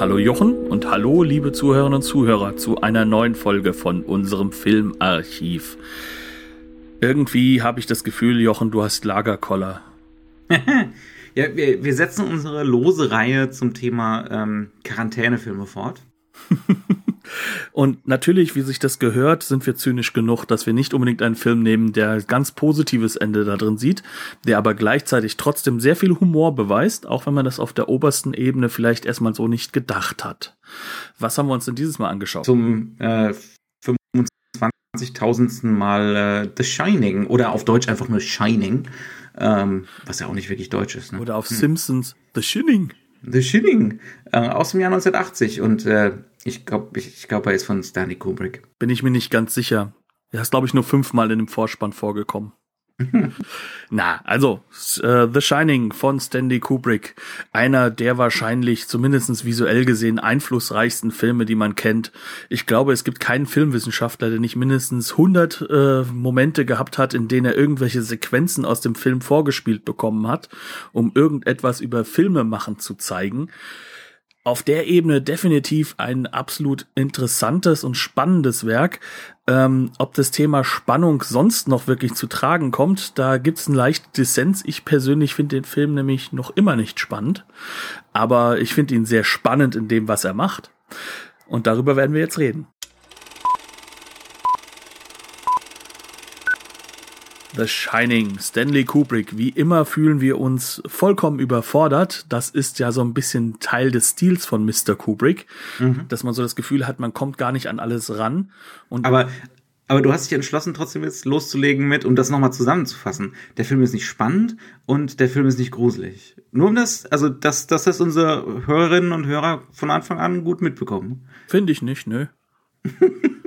Hallo Jochen und hallo liebe Zuhörerinnen und Zuhörer zu einer neuen Folge von unserem Filmarchiv. Irgendwie habe ich das Gefühl, Jochen, du hast Lagerkoller. ja, wir, wir setzen unsere lose Reihe zum Thema ähm, Quarantänefilme fort. Und natürlich, wie sich das gehört, sind wir zynisch genug, dass wir nicht unbedingt einen Film nehmen, der ganz positives Ende da drin sieht, der aber gleichzeitig trotzdem sehr viel Humor beweist, auch wenn man das auf der obersten Ebene vielleicht erstmal so nicht gedacht hat. Was haben wir uns denn dieses Mal angeschaut? Zum äh, 25.000. Mal äh, The Shining oder auf Deutsch einfach nur Shining, ähm, was ja auch nicht wirklich deutsch ist. Ne? Oder auf hm. Simpsons The Shining. The Shining äh, aus dem Jahr 1980 und äh, ich glaube, ich, ich glaube, er ist von Stanley Kubrick. Bin ich mir nicht ganz sicher. Er ist, glaube ich, nur fünfmal in dem Vorspann vorgekommen. Na, also uh, The Shining von Stanley Kubrick, einer der wahrscheinlich zumindestens visuell gesehen einflussreichsten Filme, die man kennt. Ich glaube, es gibt keinen Filmwissenschaftler, der nicht mindestens 100 äh, Momente gehabt hat, in denen er irgendwelche Sequenzen aus dem Film vorgespielt bekommen hat, um irgendetwas über Filme machen zu zeigen auf der Ebene definitiv ein absolut interessantes und spannendes Werk. Ähm, ob das Thema Spannung sonst noch wirklich zu tragen kommt, da gibt's einen leichten Dissens. Ich persönlich finde den Film nämlich noch immer nicht spannend, aber ich finde ihn sehr spannend in dem, was er macht. Und darüber werden wir jetzt reden. The Shining, Stanley Kubrick. Wie immer fühlen wir uns vollkommen überfordert. Das ist ja so ein bisschen Teil des Stils von Mr. Kubrick, mhm. dass man so das Gefühl hat, man kommt gar nicht an alles ran. Und aber, aber du hast dich entschlossen, trotzdem jetzt loszulegen mit, um das nochmal zusammenzufassen. Der Film ist nicht spannend und der Film ist nicht gruselig. Nur um das, also dass, dass das unsere Hörerinnen und Hörer von Anfang an gut mitbekommen. Finde ich nicht, nö.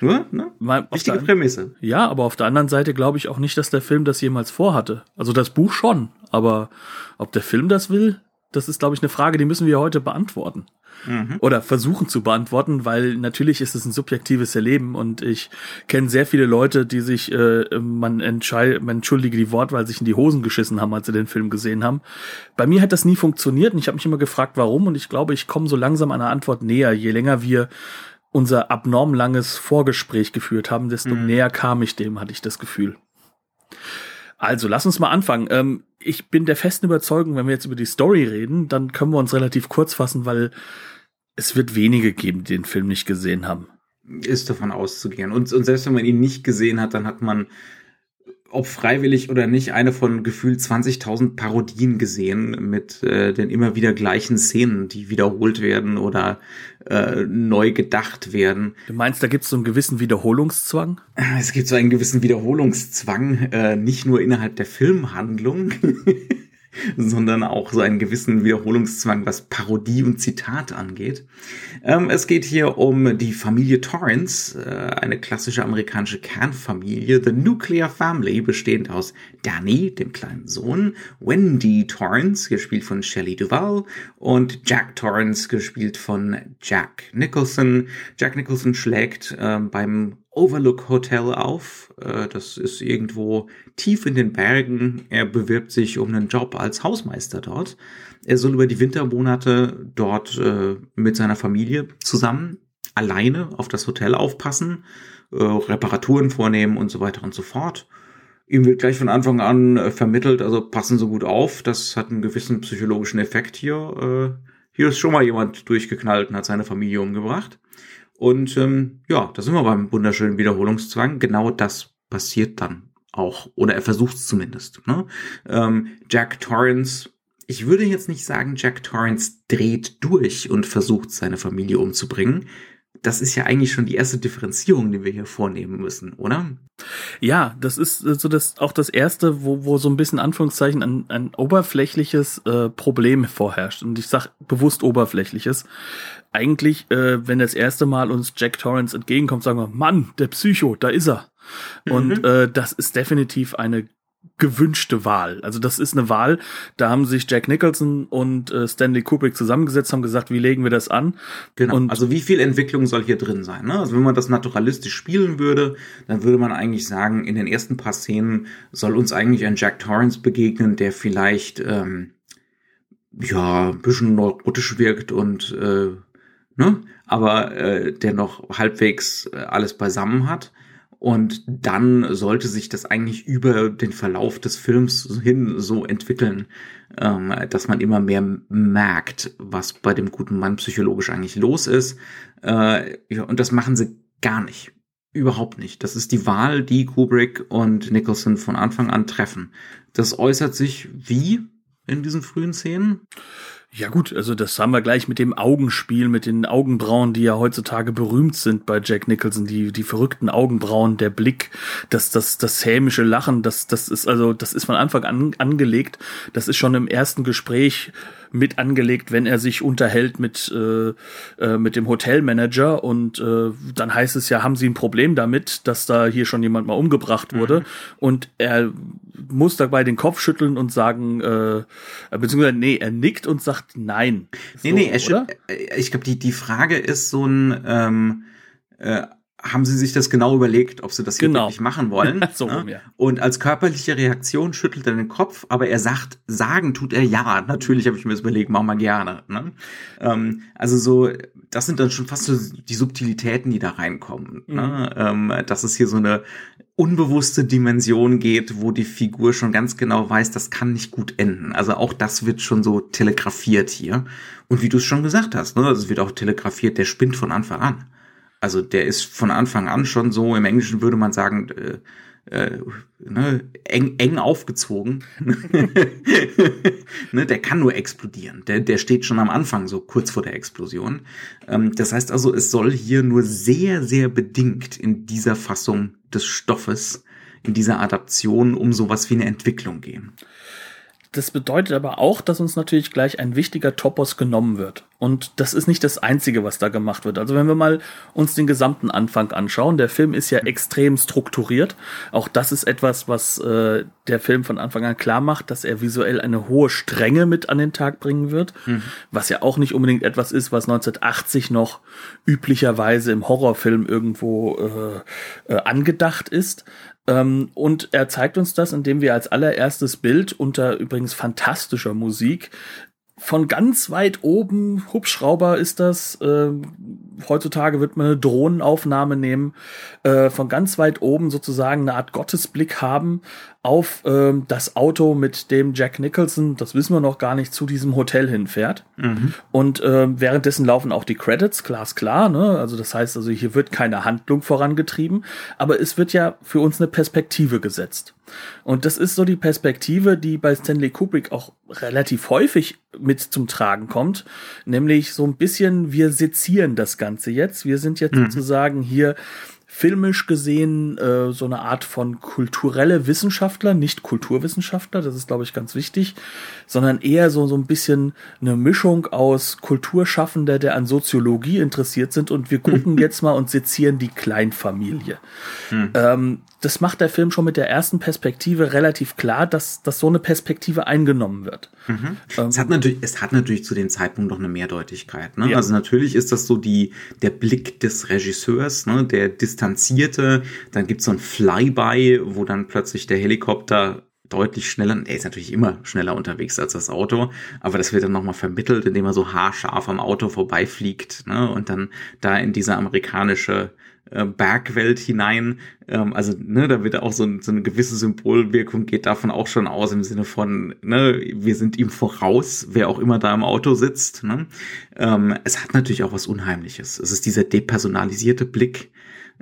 Nur, ne? Mal, Wichtige Prämisse. Ja, aber auf der anderen Seite glaube ich auch nicht, dass der Film das jemals vorhatte. Also das Buch schon, aber ob der Film das will, das ist, glaube ich, eine Frage, die müssen wir heute beantworten. Mhm. Oder versuchen zu beantworten, weil natürlich ist es ein subjektives Erleben und ich kenne sehr viele Leute, die sich, äh, man, entscheid, man entschuldige die Wortwahl, sich in die Hosen geschissen haben, als sie den Film gesehen haben. Bei mir hat das nie funktioniert und ich habe mich immer gefragt, warum und ich glaube, ich komme so langsam einer Antwort näher, je länger wir unser abnorm langes Vorgespräch geführt haben, desto mhm. näher kam ich dem, hatte ich das Gefühl. Also, lass uns mal anfangen. Ähm, ich bin der festen Überzeugung, wenn wir jetzt über die Story reden, dann können wir uns relativ kurz fassen, weil es wird wenige geben, die den Film nicht gesehen haben. Ist davon auszugehen. Und, und selbst wenn man ihn nicht gesehen hat, dann hat man ob freiwillig oder nicht, eine von gefühlt 20.000 Parodien gesehen mit äh, den immer wieder gleichen Szenen, die wiederholt werden oder äh, neu gedacht werden. Du meinst, da gibt es so einen gewissen Wiederholungszwang? Es gibt so einen gewissen Wiederholungszwang, äh, nicht nur innerhalb der Filmhandlung, sondern auch so einen gewissen Wiederholungszwang, was Parodie und Zitat angeht. Ähm, es geht hier um die Familie Torrance, äh, eine klassische amerikanische Kernfamilie, The Nuclear Family, bestehend aus Danny, dem kleinen Sohn, Wendy Torrance, gespielt von Shelley Duvall, und Jack Torrance, gespielt von Jack Nicholson. Jack Nicholson schlägt äh, beim Overlook Hotel auf. Äh, das ist irgendwo tief in den Bergen. Er bewirbt sich um einen Job als Hausmeister dort. Er soll über die Wintermonate dort äh, mit seiner Familie zusammen alleine auf das Hotel aufpassen, äh, Reparaturen vornehmen und so weiter und so fort. Ihm wird gleich von Anfang an vermittelt, also passen Sie gut auf. Das hat einen gewissen psychologischen Effekt hier. hier ist schon mal jemand durchgeknallt und hat seine Familie umgebracht. Und ähm, ja, da sind wir beim wunderschönen Wiederholungszwang. Genau das passiert dann auch. Oder er versucht es zumindest. Ne? Ähm, Jack Torrance, ich würde jetzt nicht sagen, Jack Torrance dreht durch und versucht, seine Familie umzubringen das ist ja eigentlich schon die erste Differenzierung, die wir hier vornehmen müssen, oder? Ja, das ist so das auch das erste, wo, wo so ein bisschen Anführungszeichen ein, ein oberflächliches äh, Problem vorherrscht. Und ich sag bewusst oberflächliches. Eigentlich, äh, wenn das erste Mal uns Jack Torrance entgegenkommt, sagen wir, Mann, der Psycho, da ist er. Und mhm. äh, das ist definitiv eine gewünschte Wahl. Also das ist eine Wahl, da haben sich Jack Nicholson und äh, Stanley Kubrick zusammengesetzt, haben gesagt, wie legen wir das an? Genau. Und also wie viel Entwicklung soll hier drin sein? Ne? Also wenn man das naturalistisch spielen würde, dann würde man eigentlich sagen, in den ersten paar Szenen soll uns eigentlich ein Jack Torrance begegnen, der vielleicht ähm, ja ein bisschen neurotisch wirkt und äh, ne, aber äh, der noch halbwegs äh, alles beisammen hat. Und dann sollte sich das eigentlich über den Verlauf des Films hin so entwickeln, ähm, dass man immer mehr merkt, was bei dem guten Mann psychologisch eigentlich los ist. Äh, und das machen sie gar nicht. Überhaupt nicht. Das ist die Wahl, die Kubrick und Nicholson von Anfang an treffen. Das äußert sich wie in diesen frühen Szenen? Ja gut, also das haben wir gleich mit dem Augenspiel, mit den Augenbrauen, die ja heutzutage berühmt sind bei Jack Nicholson, die, die verrückten Augenbrauen, der Blick, das, das, das hämische Lachen, das, das ist also, das ist von Anfang an angelegt. Das ist schon im ersten Gespräch mit angelegt, wenn er sich unterhält mit, äh, äh, mit dem Hotelmanager und äh, dann heißt es ja, haben Sie ein Problem damit, dass da hier schon jemand mal umgebracht wurde mhm. und er muss dabei den Kopf schütteln und sagen, äh, beziehungsweise nee, er nickt und sagt nein. Nee, so, nee, er, äh, ich glaube, die, die Frage ist so ein ähm, äh, haben sie sich das genau überlegt, ob sie das hier genau. wirklich machen wollen. so, ne? ja. Und als körperliche Reaktion schüttelt er den Kopf, aber er sagt, sagen tut er ja. Natürlich habe ich mir das überlegt, machen wir gerne. Ne? Ähm, also so, das sind dann schon fast so die Subtilitäten, die da reinkommen. Ne? Mhm. Ne? Ähm, dass es hier so eine unbewusste Dimension geht, wo die Figur schon ganz genau weiß, das kann nicht gut enden. Also auch das wird schon so telegrafiert hier. Und wie du es schon gesagt hast, ne, es wird auch telegrafiert, der spinnt von Anfang an. Also der ist von Anfang an schon so, im Englischen würde man sagen, äh, äh, ne, eng, eng aufgezogen. ne, der kann nur explodieren. Der, der steht schon am Anfang, so kurz vor der Explosion. Ähm, das heißt also, es soll hier nur sehr, sehr bedingt in dieser Fassung des Stoffes, in dieser Adaption um sowas wie eine Entwicklung gehen. Das bedeutet aber auch, dass uns natürlich gleich ein wichtiger Topos genommen wird. Und das ist nicht das Einzige, was da gemacht wird. Also wenn wir mal uns den gesamten Anfang anschauen, der Film ist ja extrem strukturiert. Auch das ist etwas, was äh, der Film von Anfang an klar macht, dass er visuell eine hohe Strenge mit an den Tag bringen wird. Mhm. Was ja auch nicht unbedingt etwas ist, was 1980 noch üblicherweise im Horrorfilm irgendwo äh, äh, angedacht ist. Ähm, und er zeigt uns das, indem wir als allererstes Bild unter übrigens fantastischer Musik von ganz weit oben, Hubschrauber ist das, äh, heutzutage wird man eine Drohnenaufnahme nehmen, äh, von ganz weit oben sozusagen eine Art Gottesblick haben auf äh, das Auto, mit dem Jack Nicholson, das wissen wir noch gar nicht, zu diesem Hotel hinfährt. Mhm. Und äh, währenddessen laufen auch die Credits, glasklar, ne? Also das heißt, also hier wird keine Handlung vorangetrieben, aber es wird ja für uns eine Perspektive gesetzt. Und das ist so die Perspektive, die bei Stanley Kubrick auch relativ häufig mit zum Tragen kommt, nämlich so ein bisschen, wir sezieren das Ganze jetzt. Wir sind jetzt mhm. sozusagen hier filmisch gesehen äh, so eine Art von kulturelle Wissenschaftler, nicht Kulturwissenschaftler, das ist, glaube ich, ganz wichtig, sondern eher so, so ein bisschen eine Mischung aus Kulturschaffender, der an Soziologie interessiert sind und wir gucken jetzt mal und sezieren die Kleinfamilie. Hm. Ähm, das macht der Film schon mit der ersten Perspektive relativ klar, dass, dass so eine Perspektive eingenommen wird. Mhm. Ähm, es, hat natürlich, es hat natürlich zu dem Zeitpunkt noch eine Mehrdeutigkeit. Ne? Ja. Also natürlich ist das so die, der Blick des Regisseurs, ne? der distanzierte. Dann gibt's so ein Flyby, wo dann plötzlich der Helikopter deutlich schneller, er ist natürlich immer schneller unterwegs als das Auto, aber das wird dann nochmal vermittelt, indem er so haarscharf am Auto vorbeifliegt ne? und dann da in diese amerikanische äh, Bergwelt hinein. Ähm, also, ne, da wird auch so, so eine gewisse Symbolwirkung geht davon auch schon aus im Sinne von, ne, wir sind ihm voraus, wer auch immer da im Auto sitzt. Ne? Ähm, es hat natürlich auch was Unheimliches. Es ist dieser depersonalisierte Blick,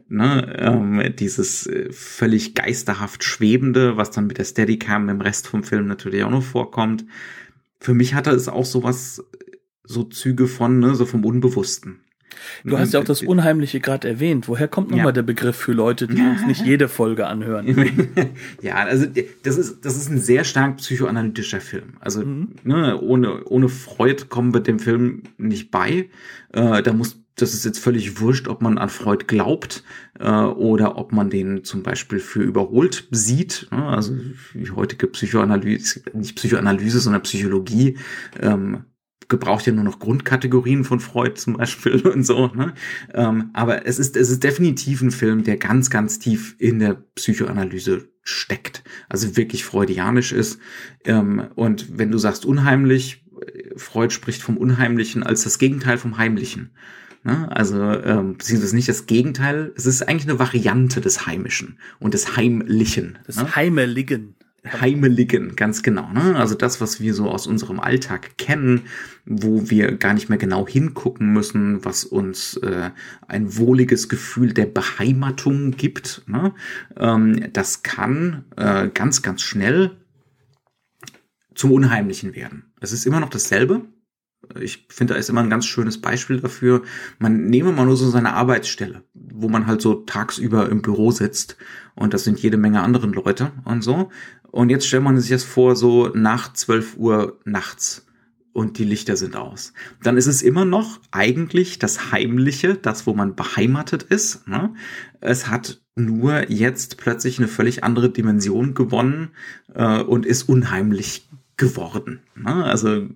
ne, ähm, dieses äh, völlig geisterhaft Schwebende, was dann mit der Steadicam im Rest vom Film natürlich auch noch vorkommt. Für mich hatte es auch sowas, so Züge von, ne, so vom Unbewussten. Du hast ja auch das Unheimliche gerade erwähnt. Woher kommt nochmal ja. der Begriff für Leute, die uns nicht jede Folge anhören? ja, also das ist, das ist ein sehr stark psychoanalytischer Film. Also mhm. ne, ohne, ohne Freud kommen wir dem Film nicht bei. Äh, da muss das ist jetzt völlig wurscht, ob man an Freud glaubt äh, oder ob man den zum Beispiel für überholt sieht. Ne? Also die heutige Psychoanalyse, nicht Psychoanalyse, sondern Psychologie ähm, gebraucht ja nur noch Grundkategorien von Freud zum Beispiel und so. Ne? Ähm, aber es ist, es ist definitiv ein Film, der ganz, ganz tief in der Psychoanalyse steckt. Also wirklich freudianisch ist. Ähm, und wenn du sagst unheimlich, Freud spricht vom Unheimlichen als das Gegenteil vom Heimlichen. Ne? Also, ähm, beziehungsweise nicht das Gegenteil, es ist eigentlich eine Variante des Heimischen und des Heimlichen. Das ne? Heimeligen. Heimeligen, ganz genau. Ne? Also das, was wir so aus unserem Alltag kennen, wo wir gar nicht mehr genau hingucken müssen, was uns äh, ein wohliges Gefühl der Beheimatung gibt. Ne? Ähm, das kann äh, ganz, ganz schnell zum Unheimlichen werden. Es ist immer noch dasselbe, ich finde, da ist immer ein ganz schönes Beispiel dafür. Man nehme mal nur so seine Arbeitsstelle, wo man halt so tagsüber im Büro sitzt und das sind jede Menge anderen Leute und so. Und jetzt stellt man sich das vor, so nach 12 Uhr nachts und die Lichter sind aus. Dann ist es immer noch eigentlich das Heimliche, das, wo man beheimatet ist. Ne? Es hat nur jetzt plötzlich eine völlig andere Dimension gewonnen äh, und ist unheimlich geworden. Ne? Also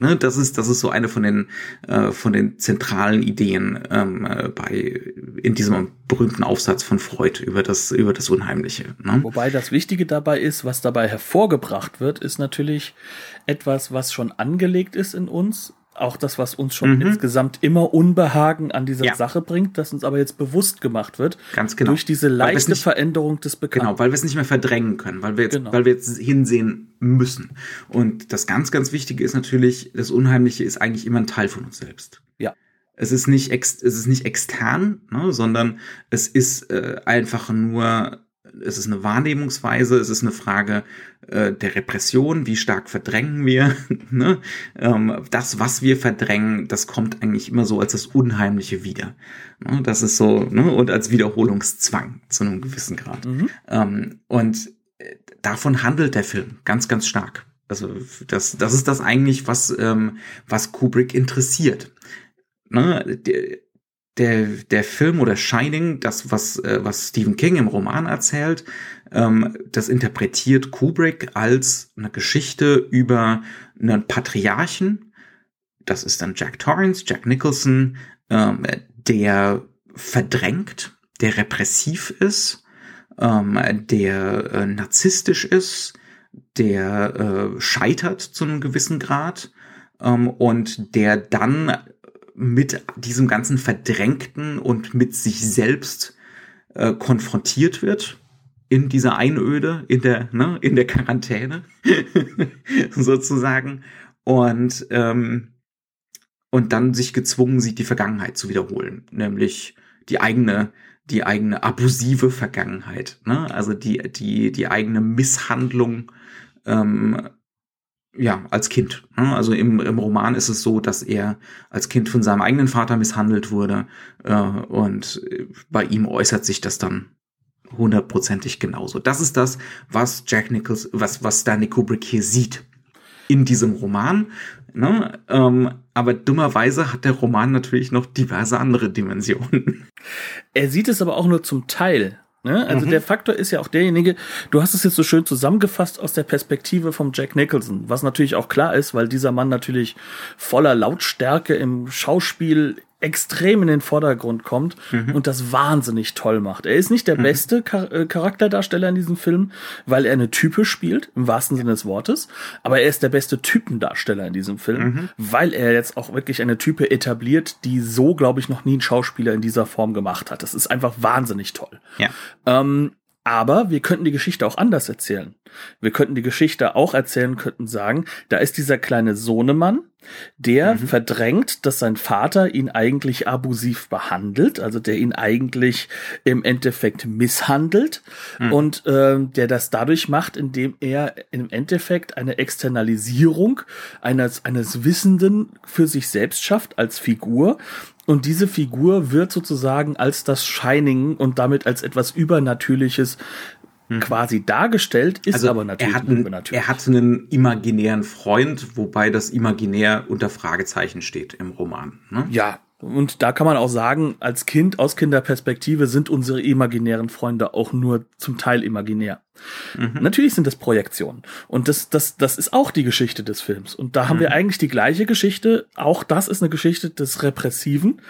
Ne, das ist das ist so eine von den äh, von den zentralen Ideen ähm, äh, bei in diesem berühmten Aufsatz von Freud über das über das Unheimliche. Ne? Wobei das Wichtige dabei ist, was dabei hervorgebracht wird, ist natürlich etwas, was schon angelegt ist in uns, auch das, was uns schon mhm. insgesamt immer Unbehagen an dieser ja. Sache bringt, das uns aber jetzt bewusst gemacht wird. Ganz genau. Durch diese leichte nicht, Veränderung des Bekannten. Genau, weil wir es nicht mehr verdrängen können, weil wir jetzt, genau. weil wir jetzt hinsehen müssen. Und das ganz, ganz Wichtige ist natürlich, das Unheimliche ist eigentlich immer ein Teil von uns selbst. Ja. Es ist nicht, ex, es ist nicht extern, ne, sondern es ist äh, einfach nur es ist eine Wahrnehmungsweise, es ist eine Frage äh, der Repression, wie stark verdrängen wir. ne? ähm, das, was wir verdrängen, das kommt eigentlich immer so als das Unheimliche wieder. Ne? Das ist so, ne? und als Wiederholungszwang zu einem gewissen Grad. Mhm. Ähm, und äh, davon handelt der Film ganz, ganz stark. Also das, das ist das eigentlich, was, ähm, was Kubrick interessiert. Ne? Der, der, der Film oder Shining, das, was, äh, was Stephen King im Roman erzählt, ähm, das interpretiert Kubrick als eine Geschichte über einen Patriarchen. Das ist dann Jack Torrance, Jack Nicholson, ähm, der verdrängt, der repressiv ist, ähm, der äh, narzisstisch ist, der äh, scheitert zu einem gewissen Grad ähm, und der dann mit diesem ganzen Verdrängten und mit sich selbst äh, konfrontiert wird in dieser Einöde, in der, ne, in der Quarantäne, sozusagen. Und, ähm, und dann sich gezwungen sieht, die Vergangenheit zu wiederholen, nämlich die eigene, die eigene abusive Vergangenheit, ne? also die, die, die eigene Misshandlung ähm, ja, als Kind. Ne? Also im, im Roman ist es so, dass er als Kind von seinem eigenen Vater misshandelt wurde äh, und bei ihm äußert sich das dann hundertprozentig genauso. Das ist das, was Jack Nichols, was, was Stanley Kubrick hier sieht in diesem Roman. Ne? Ähm, aber dummerweise hat der Roman natürlich noch diverse andere Dimensionen. Er sieht es aber auch nur zum Teil. Ne? Also mhm. der Faktor ist ja auch derjenige, du hast es jetzt so schön zusammengefasst aus der Perspektive vom Jack Nicholson, was natürlich auch klar ist, weil dieser Mann natürlich voller Lautstärke im Schauspiel extrem in den Vordergrund kommt mhm. und das wahnsinnig toll macht. Er ist nicht der mhm. beste Char äh, Charakterdarsteller in diesem Film, weil er eine Type spielt, im wahrsten Sinne des Wortes, aber er ist der beste Typendarsteller in diesem Film, mhm. weil er jetzt auch wirklich eine Type etabliert, die so, glaube ich, noch nie ein Schauspieler in dieser Form gemacht hat. Das ist einfach wahnsinnig toll. Ja. Ähm, aber wir könnten die Geschichte auch anders erzählen. Wir könnten die Geschichte auch erzählen, könnten sagen, da ist dieser kleine Sohnemann, der mhm. verdrängt, dass sein Vater ihn eigentlich abusiv behandelt, also der ihn eigentlich im Endeffekt misshandelt mhm. und äh, der das dadurch macht, indem er im Endeffekt eine Externalisierung eines, eines Wissenden für sich selbst schafft als Figur und diese Figur wird sozusagen als das Shining und damit als etwas Übernatürliches hm. quasi dargestellt, ist also aber natürlich er hat, einen, er hat einen imaginären Freund, wobei das imaginär unter Fragezeichen steht im Roman. Ne? Ja, Und da kann man auch sagen, als Kind aus Kinderperspektive sind unsere imaginären Freunde auch nur zum Teil imaginär. Mhm. Natürlich sind das Projektionen. Und das, das, das ist auch die Geschichte des Films. Und da haben wir mhm. eigentlich die gleiche Geschichte. Auch das ist eine Geschichte des Repressiven.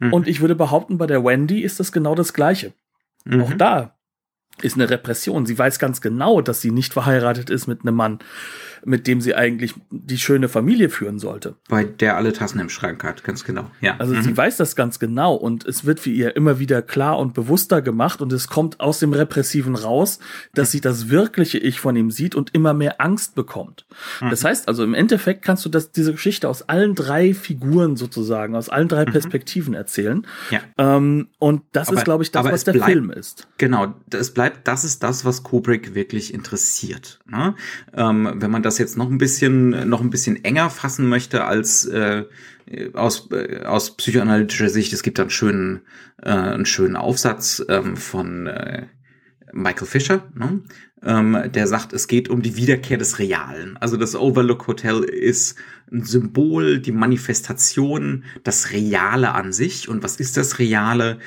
Mhm. Und ich würde behaupten, bei der Wendy ist das genau das Gleiche. Mhm. Auch da ist eine Repression. Sie weiß ganz genau, dass sie nicht verheiratet ist mit einem Mann, mit dem sie eigentlich die schöne Familie führen sollte. Bei der alle Tassen im Schrank hat, ganz genau. Ja. Also mhm. sie weiß das ganz genau und es wird für ihr immer wieder klar und bewusster gemacht und es kommt aus dem Repressiven raus, dass mhm. sie das wirkliche Ich von ihm sieht und immer mehr Angst bekommt. Mhm. Das heißt also, im Endeffekt kannst du das, diese Geschichte aus allen drei Figuren sozusagen, aus allen drei mhm. Perspektiven erzählen. Ja. Ähm, und das aber, ist, glaube ich, das, was der bleibt, Film ist. Genau, es bleibt, das ist das, was Kubrick wirklich interessiert. Ne? Ähm, wenn man das das jetzt noch ein bisschen, noch ein bisschen enger fassen möchte als äh, aus, äh, aus psychoanalytischer Sicht, es gibt einen schönen, äh, einen schönen Aufsatz ähm, von äh, Michael Fisher, ne? ähm, der sagt, es geht um die Wiederkehr des Realen. Also das Overlook Hotel ist ein Symbol, die Manifestation, das Reale an sich. Und was ist das Reale?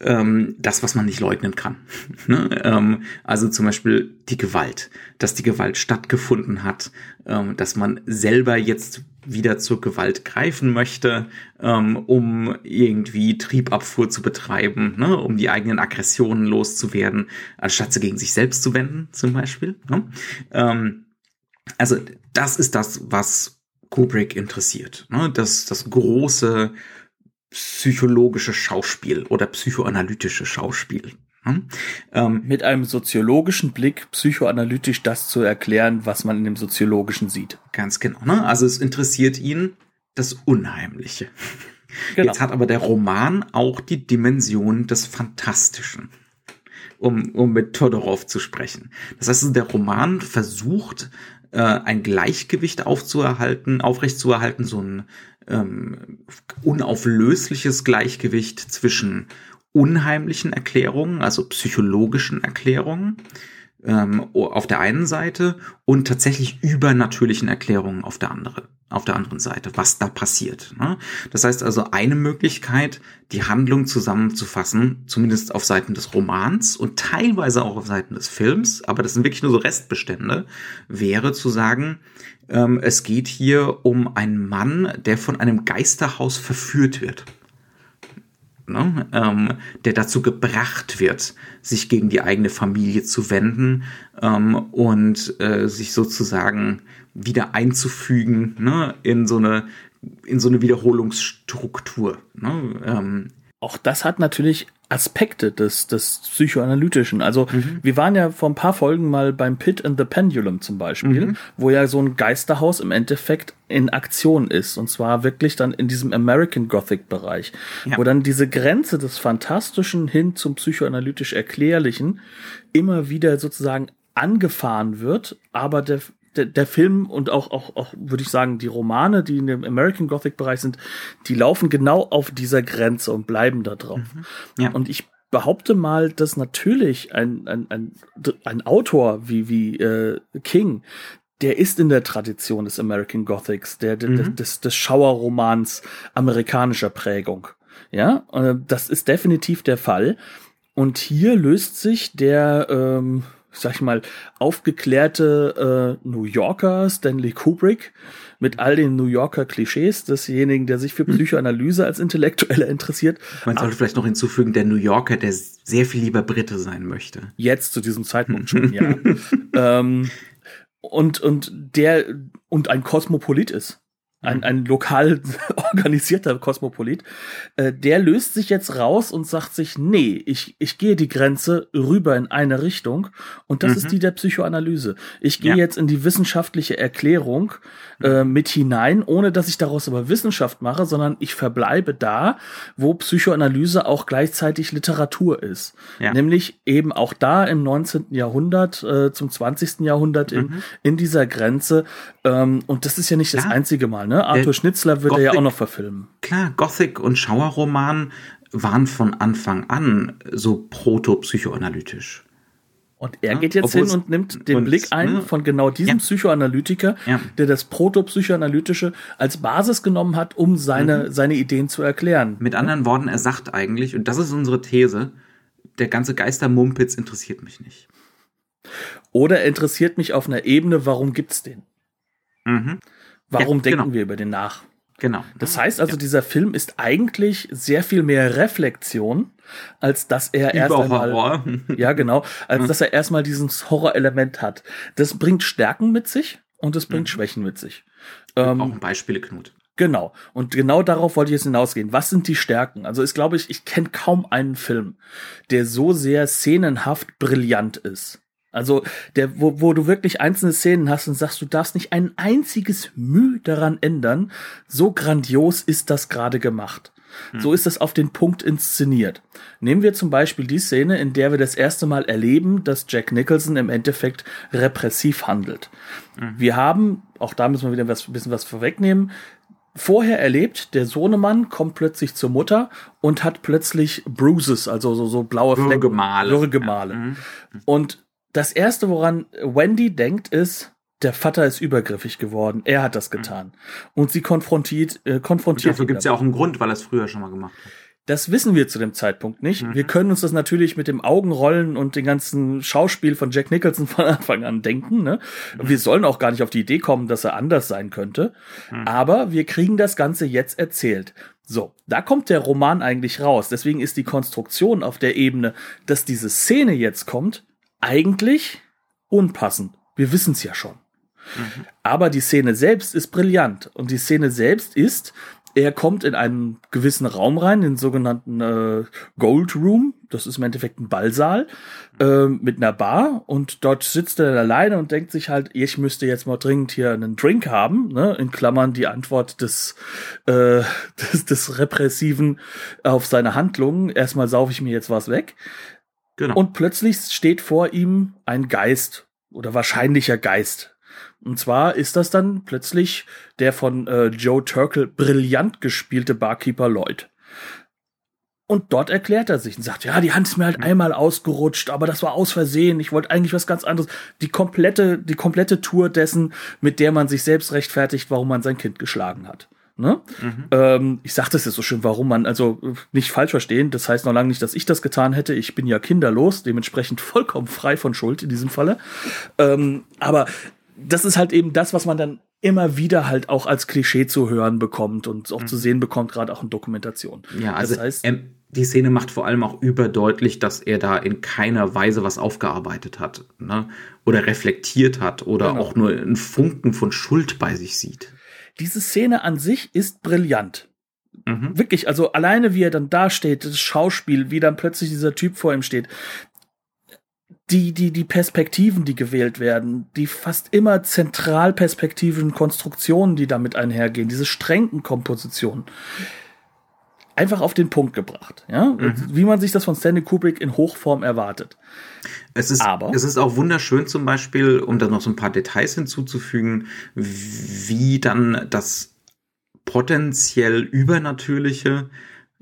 Ähm, das, was man nicht leugnen kann. ne? ähm, also zum Beispiel die Gewalt, dass die Gewalt stattgefunden hat, ähm, dass man selber jetzt wieder zur Gewalt greifen möchte, um irgendwie Triebabfuhr zu betreiben, ne? um die eigenen Aggressionen loszuwerden, anstatt sie gegen sich selbst zu wenden, zum Beispiel. Ne? Also das ist das, was Kubrick interessiert. Das, das große psychologische Schauspiel oder psychoanalytische Schauspiel. Hm? Ähm, Mit einem soziologischen Blick psychoanalytisch das zu erklären, was man in dem soziologischen sieht. Ganz genau. Ne? Also es interessiert ihn das Unheimliche. Genau. Jetzt hat aber der Roman auch die Dimension des Fantastischen, um, um mit Todorov zu sprechen. Das heißt, der Roman versucht, äh, ein Gleichgewicht aufzuerhalten, aufrechtzuerhalten, so ein ähm, unauflösliches Gleichgewicht zwischen unheimlichen Erklärungen, also psychologischen Erklärungen ähm, auf der einen Seite und tatsächlich übernatürlichen Erklärungen auf der anderen auf der anderen Seite, was da passiert. Ne? Das heißt also, eine Möglichkeit, die Handlung zusammenzufassen, zumindest auf Seiten des Romans und teilweise auch auf Seiten des Films, aber das sind wirklich nur so Restbestände, wäre zu sagen, ähm, es geht hier um einen Mann, der von einem Geisterhaus verführt wird. Ne? Ähm, der dazu gebracht wird, sich gegen die eigene Familie zu wenden ähm, und äh, sich sozusagen wieder einzufügen ne? in so eine in so eine Wiederholungsstruktur. Ne? Ähm, auch das hat natürlich Aspekte des, des Psychoanalytischen. Also mhm. wir waren ja vor ein paar Folgen mal beim Pit and the Pendulum zum Beispiel, mhm. wo ja so ein Geisterhaus im Endeffekt in Aktion ist. Und zwar wirklich dann in diesem American Gothic Bereich, ja. wo dann diese Grenze des Fantastischen hin zum psychoanalytisch Erklärlichen immer wieder sozusagen angefahren wird, aber der, der, der Film und auch, auch, auch würde ich sagen, die Romane, die in dem American Gothic Bereich sind, die laufen genau auf dieser Grenze und bleiben da drauf. Mhm. Ja. Und ich behaupte mal, dass natürlich ein, ein, ein, ein Autor wie, wie äh, King, der ist in der Tradition des American Gothics, der, der mhm. des, des Schauerromans amerikanischer Prägung. Ja, äh, das ist definitiv der Fall. Und hier löst sich der, ähm, sag ich mal, aufgeklärte äh, New Yorker Stanley Kubrick mit all den New Yorker Klischees desjenigen, der sich für hm. Psychoanalyse als Intellektueller interessiert. Man sollte vielleicht noch hinzufügen, der New Yorker, der sehr viel lieber Brite sein möchte. Jetzt zu diesem Zeitpunkt schon, ja. ähm, und, und der, und ein Kosmopolit ist ein, ein lokal organisierter Kosmopolit, äh, der löst sich jetzt raus und sagt sich, nee, ich, ich gehe die Grenze rüber in eine Richtung und das mhm. ist die der Psychoanalyse. Ich gehe ja. jetzt in die wissenschaftliche Erklärung äh, mit hinein, ohne dass ich daraus aber Wissenschaft mache, sondern ich verbleibe da, wo Psychoanalyse auch gleichzeitig Literatur ist. Ja. Nämlich eben auch da im 19. Jahrhundert, äh, zum 20. Jahrhundert in, mhm. in dieser Grenze. Ähm, und das ist ja nicht ja. das einzige Mal, ne? Arthur Schnitzler wird Gothic, er ja auch noch verfilmen. Klar, Gothic und Schauerroman waren von Anfang an so proto-psychoanalytisch. Und er geht jetzt hin und nimmt den und, Blick ein ne? von genau diesem ja. Psychoanalytiker, ja. der das Protopsychoanalytische als Basis genommen hat, um seine, mhm. seine Ideen zu erklären. Mit anderen Worten, er sagt eigentlich, und das ist unsere These, der ganze Geistermumpitz interessiert mich nicht. Oder interessiert mich auf einer Ebene, warum gibt's den? Mhm. Warum ja, denken genau. wir über den nach? Genau. Das heißt also, ja. dieser Film ist eigentlich sehr viel mehr Reflexion, als dass er Über erst einmal, Horror. ja genau, als dass er erstmal dieses Horrorelement hat. Das bringt Stärken mit sich und es bringt mhm. Schwächen mit sich. Ähm, auch Beispiele, Knut. Genau. Und genau darauf wollte ich jetzt hinausgehen. Was sind die Stärken? Also ich glaube, ich, ich kenne kaum einen Film, der so sehr szenenhaft brillant ist. Also, der, wo, wo du wirklich einzelne Szenen hast und sagst, du darfst nicht ein einziges Mühe daran ändern. So grandios ist das gerade gemacht. Hm. So ist das auf den Punkt inszeniert. Nehmen wir zum Beispiel die Szene, in der wir das erste Mal erleben, dass Jack Nicholson im Endeffekt repressiv handelt. Hm. Wir haben, auch da müssen wir wieder was, ein bisschen was vorwegnehmen, vorher erlebt, der Sohnemann kommt plötzlich zur Mutter und hat plötzlich Bruises, also so, so blaue Flecken. Würgemale. Würgemale. Ja. Mhm. Und das erste, woran Wendy denkt, ist, der Vater ist übergriffig geworden. Er hat das getan. Und sie konfrontiert, äh, konfrontiert. Und dafür gibt es ja auch einen Grund, weil er es früher schon mal gemacht hat. Das wissen wir zu dem Zeitpunkt nicht. Mhm. Wir können uns das natürlich mit dem Augenrollen und dem ganzen Schauspiel von Jack Nicholson von Anfang an denken. Ne? Mhm. Wir sollen auch gar nicht auf die Idee kommen, dass er anders sein könnte. Mhm. Aber wir kriegen das Ganze jetzt erzählt. So, da kommt der Roman eigentlich raus. Deswegen ist die Konstruktion auf der Ebene, dass diese Szene jetzt kommt, eigentlich unpassend. Wir wissen es ja schon. Mhm. Aber die Szene selbst ist brillant. Und die Szene selbst ist, er kommt in einen gewissen Raum rein, den sogenannten äh, Gold Room. Das ist im Endeffekt ein Ballsaal äh, mit einer Bar. Und dort sitzt er alleine und denkt sich halt, ich müsste jetzt mal dringend hier einen Drink haben. Ne? In Klammern die Antwort des, äh, des, des Repressiven auf seine Handlungen. Erstmal saufe ich mir jetzt was weg. Genau. Und plötzlich steht vor ihm ein Geist oder wahrscheinlicher Geist. Und zwar ist das dann plötzlich der von äh, Joe Turkel brillant gespielte Barkeeper Lloyd. Und dort erklärt er sich und sagt, ja, die Hand ist mir halt einmal ausgerutscht, aber das war aus Versehen. Ich wollte eigentlich was ganz anderes. Die komplette, die komplette Tour dessen, mit der man sich selbst rechtfertigt, warum man sein Kind geschlagen hat. Ne? Mhm. Ähm, ich sage das jetzt so schön, warum man, also nicht falsch verstehen, das heißt noch lange nicht, dass ich das getan hätte. Ich bin ja kinderlos, dementsprechend vollkommen frei von Schuld in diesem Falle. Ähm, aber das ist halt eben das, was man dann immer wieder halt auch als Klischee zu hören bekommt und auch mhm. zu sehen bekommt, gerade auch in Dokumentation. Ja, also das heißt, ähm, die Szene macht vor allem auch überdeutlich, dass er da in keiner Weise was aufgearbeitet hat ne? oder reflektiert hat oder genau. auch nur einen Funken von Schuld bei sich sieht diese Szene an sich ist brillant. Mhm. Wirklich, also alleine wie er dann da steht, das Schauspiel, wie dann plötzlich dieser Typ vor ihm steht. Die, die, die Perspektiven, die gewählt werden, die fast immer zentralperspektivischen Konstruktionen, die damit einhergehen, diese strengen Kompositionen einfach auf den Punkt gebracht, ja, mhm. wie man sich das von Stanley Kubrick in Hochform erwartet. Es ist, Aber es ist auch wunderschön zum Beispiel, um da noch so ein paar Details hinzuzufügen, wie dann das potenziell übernatürliche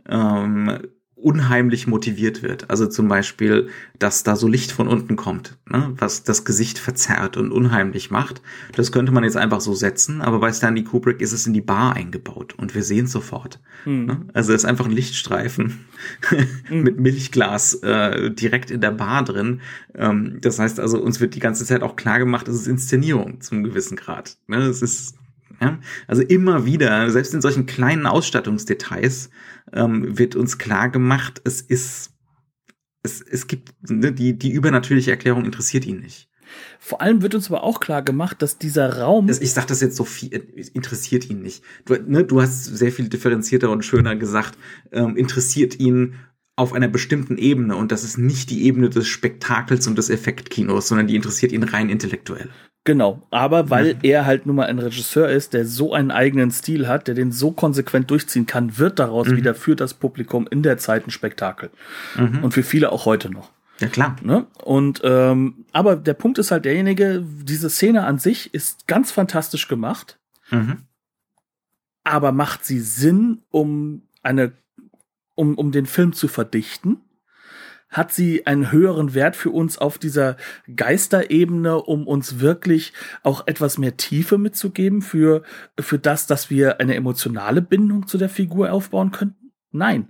ähm, unheimlich motiviert wird. Also zum Beispiel, dass da so Licht von unten kommt, ne? was das Gesicht verzerrt und unheimlich macht. Das könnte man jetzt einfach so setzen, aber bei Stanley Kubrick ist es in die Bar eingebaut und wir sehen es sofort. Hm. Ne? Also es ist einfach ein Lichtstreifen hm. mit Milchglas äh, direkt in der Bar drin. Ähm, das heißt also, uns wird die ganze Zeit auch klar gemacht, es ist Inszenierung zum gewissen Grad. Ne? Es ist ja? Also immer wieder, selbst in solchen kleinen Ausstattungsdetails, ähm, wird uns klar gemacht, es ist, es, es gibt, ne, die, die übernatürliche Erklärung interessiert ihn nicht. Vor allem wird uns aber auch klar gemacht, dass dieser Raum. Ich sag das jetzt so viel, interessiert ihn nicht. Du, ne, du hast sehr viel differenzierter und schöner gesagt, ähm, interessiert ihn auf einer bestimmten Ebene und das ist nicht die Ebene des Spektakels und des Effektkinos, sondern die interessiert ihn rein intellektuell. Genau, aber weil mhm. er halt nun mal ein Regisseur ist, der so einen eigenen Stil hat, der den so konsequent durchziehen kann, wird daraus mhm. wieder für das Publikum in der Zeit ein Spektakel. Mhm. Und für viele auch heute noch. Ja, klar. Ne? Und ähm, aber der Punkt ist halt derjenige, diese Szene an sich ist ganz fantastisch gemacht, mhm. aber macht sie Sinn, um eine, um, um den Film zu verdichten? Hat sie einen höheren Wert für uns auf dieser Geisterebene, um uns wirklich auch etwas mehr Tiefe mitzugeben für, für das, dass wir eine emotionale Bindung zu der Figur aufbauen könnten? Nein.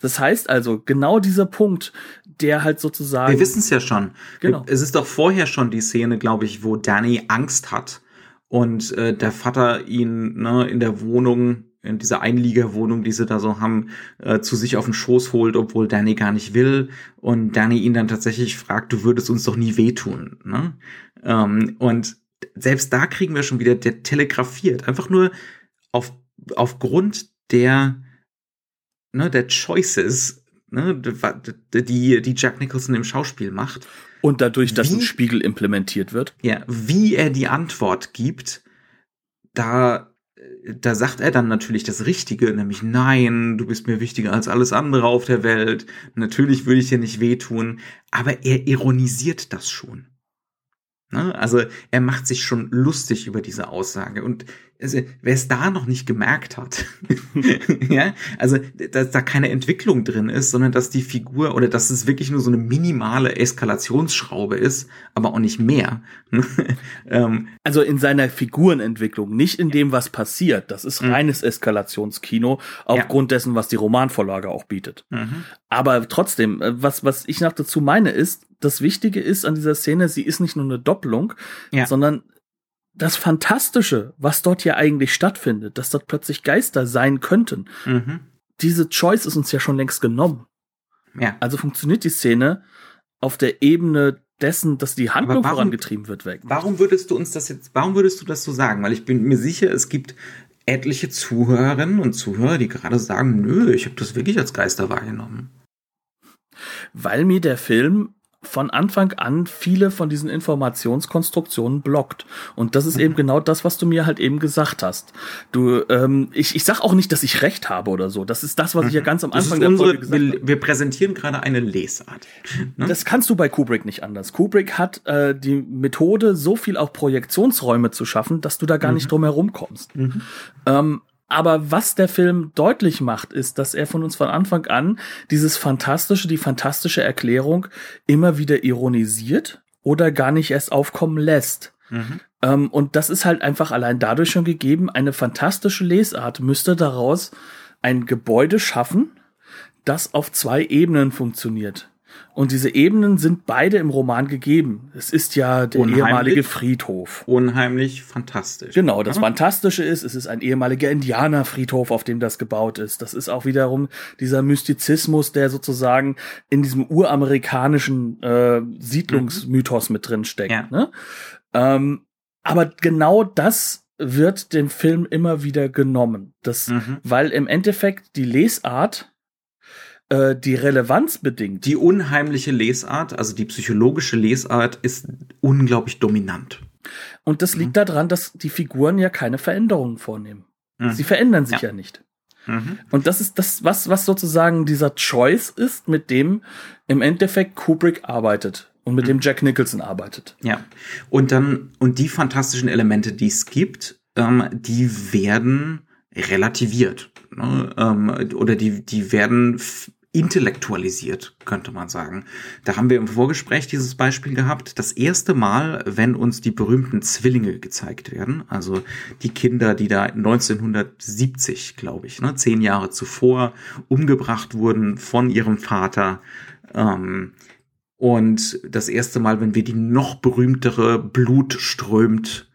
Das heißt also, genau dieser Punkt, der halt sozusagen. Wir wissen es ja schon. Genau. Es ist doch vorher schon die Szene, glaube ich, wo Danny Angst hat und äh, der Vater ihn ne, in der Wohnung in dieser Einliegerwohnung, die sie da so haben, äh, zu sich auf den Schoß holt, obwohl Danny gar nicht will. Und Danny ihn dann tatsächlich fragt, du würdest uns doch nie wehtun. Ne? Ähm, und selbst da kriegen wir schon wieder, der telegrafiert. Einfach nur auf, aufgrund der, ne, der Choices, ne, die, die Jack Nicholson im Schauspiel macht. Und dadurch, dass wie, ein Spiegel implementiert wird. Ja, wie er die Antwort gibt, da da sagt er dann natürlich das Richtige, nämlich nein, du bist mir wichtiger als alles andere auf der Welt. Natürlich würde ich dir nicht wehtun, aber er ironisiert das schon. Ne? Also er macht sich schon lustig über diese Aussage und also, wer es da noch nicht gemerkt hat, ja, also dass da keine Entwicklung drin ist, sondern dass die Figur oder dass es wirklich nur so eine minimale Eskalationsschraube ist, aber auch nicht mehr. ähm, also in seiner Figurenentwicklung, nicht in dem, was passiert. Das ist mhm. reines Eskalationskino, aufgrund ja. dessen, was die Romanvorlage auch bietet. Mhm. Aber trotzdem, äh, was, was ich noch dazu meine, ist, das Wichtige ist an dieser Szene, sie ist nicht nur eine Doppelung, ja. sondern das Fantastische, was dort ja eigentlich stattfindet, dass dort plötzlich Geister sein könnten, mhm. diese Choice ist uns ja schon längst genommen. Ja. Also funktioniert die Szene auf der Ebene dessen, dass die Handlung warum, vorangetrieben wird, weg. Warum würdest du uns das jetzt, warum würdest du das so sagen? Weil ich bin mir sicher, es gibt etliche Zuhörerinnen und Zuhörer, die gerade sagen, nö, ich habe das wirklich als Geister wahrgenommen. Weil mir der Film von Anfang an viele von diesen Informationskonstruktionen blockt. Und das ist eben genau das, was du mir halt eben gesagt hast. Du, ähm, ich, ich sag auch nicht, dass ich recht habe oder so. Das ist das, was ich ja mhm. ganz am Anfang der unsere, Folge gesagt habe. Wir, wir präsentieren gerade eine Lesart. Ne? Das kannst du bei Kubrick nicht anders. Kubrick hat äh, die Methode, so viel auch Projektionsräume zu schaffen, dass du da gar mhm. nicht drum herum kommst. Mhm. Ähm, aber was der Film deutlich macht, ist, dass er von uns von Anfang an dieses fantastische, die fantastische Erklärung immer wieder ironisiert oder gar nicht erst aufkommen lässt. Mhm. Ähm, und das ist halt einfach allein dadurch schon gegeben. Eine fantastische Lesart müsste daraus ein Gebäude schaffen, das auf zwei Ebenen funktioniert. Und diese Ebenen sind beide im Roman gegeben. Es ist ja der unheimlich, ehemalige Friedhof. Unheimlich fantastisch. Genau, das ja. Fantastische ist, es ist ein ehemaliger Indianerfriedhof, auf dem das gebaut ist. Das ist auch wiederum dieser Mystizismus, der sozusagen in diesem uramerikanischen äh, Siedlungsmythos mhm. mit drin steckt. Ja. Ne? Ähm, aber genau das wird dem Film immer wieder genommen. Das, mhm. weil im Endeffekt die Lesart äh, die Relevanz bedingt. Die unheimliche Lesart, also die psychologische Lesart, ist unglaublich dominant. Und das liegt mhm. daran, dass die Figuren ja keine Veränderungen vornehmen. Mhm. Sie verändern sich ja, ja nicht. Mhm. Und das ist das, was, was sozusagen dieser Choice ist, mit dem im Endeffekt Kubrick arbeitet und mit dem mhm. Jack Nicholson arbeitet. Ja. Und dann, und die fantastischen Elemente, die es gibt, ähm, die werden relativiert. Ne? Ähm, oder die, die werden intellektualisiert, könnte man sagen. Da haben wir im Vorgespräch dieses Beispiel gehabt. Das erste Mal, wenn uns die berühmten Zwillinge gezeigt werden, also die Kinder, die da 1970, glaube ich, ne, zehn Jahre zuvor umgebracht wurden von ihrem Vater. Ähm, und das erste Mal, wenn wir die noch berühmtere Blut strömt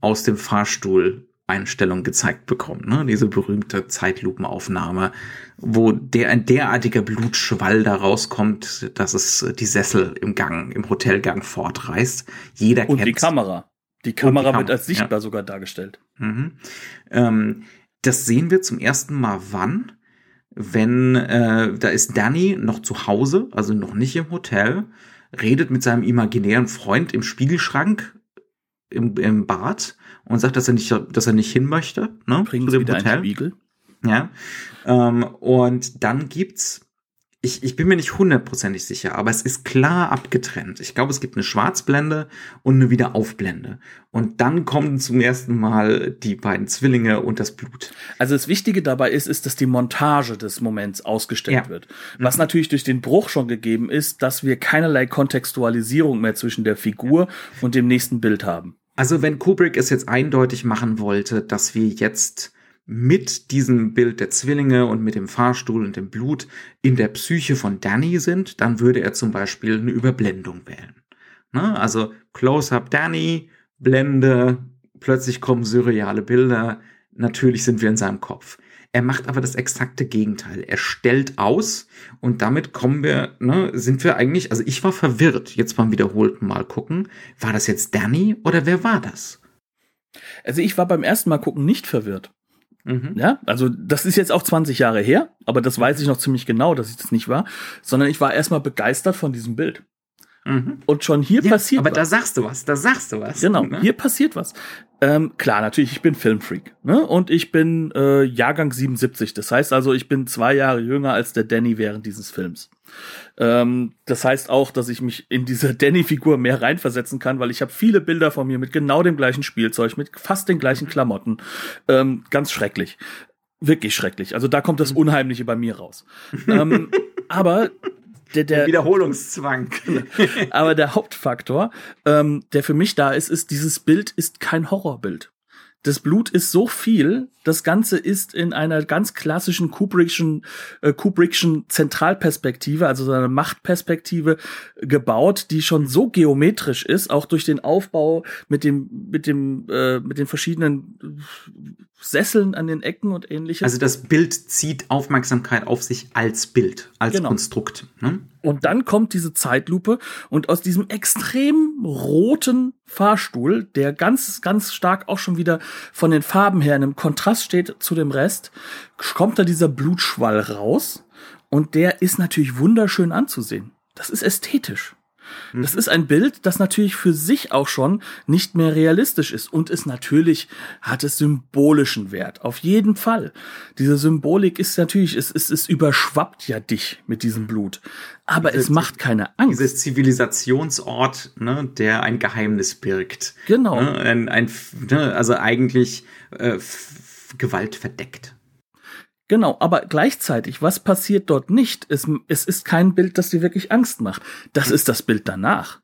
aus dem Fahrstuhl Einstellung gezeigt bekommen, ne? diese berühmte Zeitlupenaufnahme, wo der ein derartiger Blutschwall da rauskommt, dass es die Sessel im Gang, im Hotelgang fortreißt. Jeder Und kennt die Kamera. Die Kamera, die Kamera wird als sichtbar ja. sogar dargestellt. Mhm. Ähm, das sehen wir zum ersten Mal wann? Wenn äh, da ist Danny noch zu Hause, also noch nicht im Hotel, redet mit seinem imaginären Freund im Spiegelschrank im, im Bad und sagt, dass er nicht, dass er nicht hin möchte. Ne, Bringen Sie wieder Hotel. Ja. Ähm, und dann gibt's, ich, ich bin mir nicht hundertprozentig sicher, aber es ist klar abgetrennt. Ich glaube, es gibt eine Schwarzblende und eine Wiederaufblende. Und dann kommen zum ersten Mal die beiden Zwillinge und das Blut. Also das Wichtige dabei ist, ist, dass die Montage des Moments ausgestellt ja. wird. Was mhm. natürlich durch den Bruch schon gegeben ist, dass wir keinerlei Kontextualisierung mehr zwischen der Figur und dem nächsten Bild haben. Also wenn Kubrick es jetzt eindeutig machen wollte, dass wir jetzt mit diesem Bild der Zwillinge und mit dem Fahrstuhl und dem Blut in der Psyche von Danny sind, dann würde er zum Beispiel eine Überblendung wählen. Ne? Also Close-up Danny, Blende, plötzlich kommen surreale Bilder, natürlich sind wir in seinem Kopf. Er macht aber das exakte Gegenteil. Er stellt aus und damit kommen wir, ne, sind wir eigentlich, also ich war verwirrt, jetzt beim wiederholten Mal gucken, war das jetzt Danny oder wer war das? Also ich war beim ersten Mal gucken nicht verwirrt. Mhm. Ja, also das ist jetzt auch 20 Jahre her, aber das weiß ich noch ziemlich genau, dass ich das nicht war, sondern ich war erstmal begeistert von diesem Bild. Mhm. Und schon hier ja, passiert aber was. Aber da sagst du was, da sagst du was. Genau, ne? hier passiert was. Ähm, klar, natürlich, ich bin Filmfreak. Ne? Und ich bin äh, Jahrgang 77. Das heißt also, ich bin zwei Jahre jünger als der Danny während dieses Films. Ähm, das heißt auch, dass ich mich in diese Danny-Figur mehr reinversetzen kann, weil ich habe viele Bilder von mir mit genau dem gleichen Spielzeug, mit fast den gleichen Klamotten. Ähm, ganz schrecklich. Wirklich schrecklich. Also da kommt das mhm. Unheimliche bei mir raus. ähm, aber der, der Wiederholungszwang. aber der Hauptfaktor, ähm, der für mich da ist, ist, dieses Bild ist kein Horrorbild. Das Blut ist so viel, das Ganze ist in einer ganz klassischen Kubrickschen, äh, Kubrickschen Zentralperspektive, also so einer Machtperspektive gebaut, die schon so geometrisch ist, auch durch den Aufbau mit dem, mit dem, äh, mit den verschiedenen Sesseln an den Ecken und ähnliches. Also das Bild zieht Aufmerksamkeit auf sich als Bild, als genau. Konstrukt. Ne? Und dann kommt diese Zeitlupe und aus diesem extrem roten Fahrstuhl, der ganz, ganz stark auch schon wieder von den Farben her in einem Kontrast steht zu dem Rest, kommt da dieser Blutschwall raus und der ist natürlich wunderschön anzusehen. Das ist ästhetisch. Das ist ein Bild, das natürlich für sich auch schon nicht mehr realistisch ist und es natürlich hat es symbolischen Wert. Auf jeden Fall. Diese Symbolik ist natürlich, es, es, es überschwappt ja dich mit diesem Blut. Aber Diese, es macht keine Angst. Dieses Zivilisationsort, ne, der ein Geheimnis birgt. Genau. Ne, ein, ein, ne, also eigentlich äh, Gewalt verdeckt. Genau, aber gleichzeitig, was passiert dort nicht? Es, es ist kein Bild, das dir wirklich Angst macht. Das ist das Bild danach.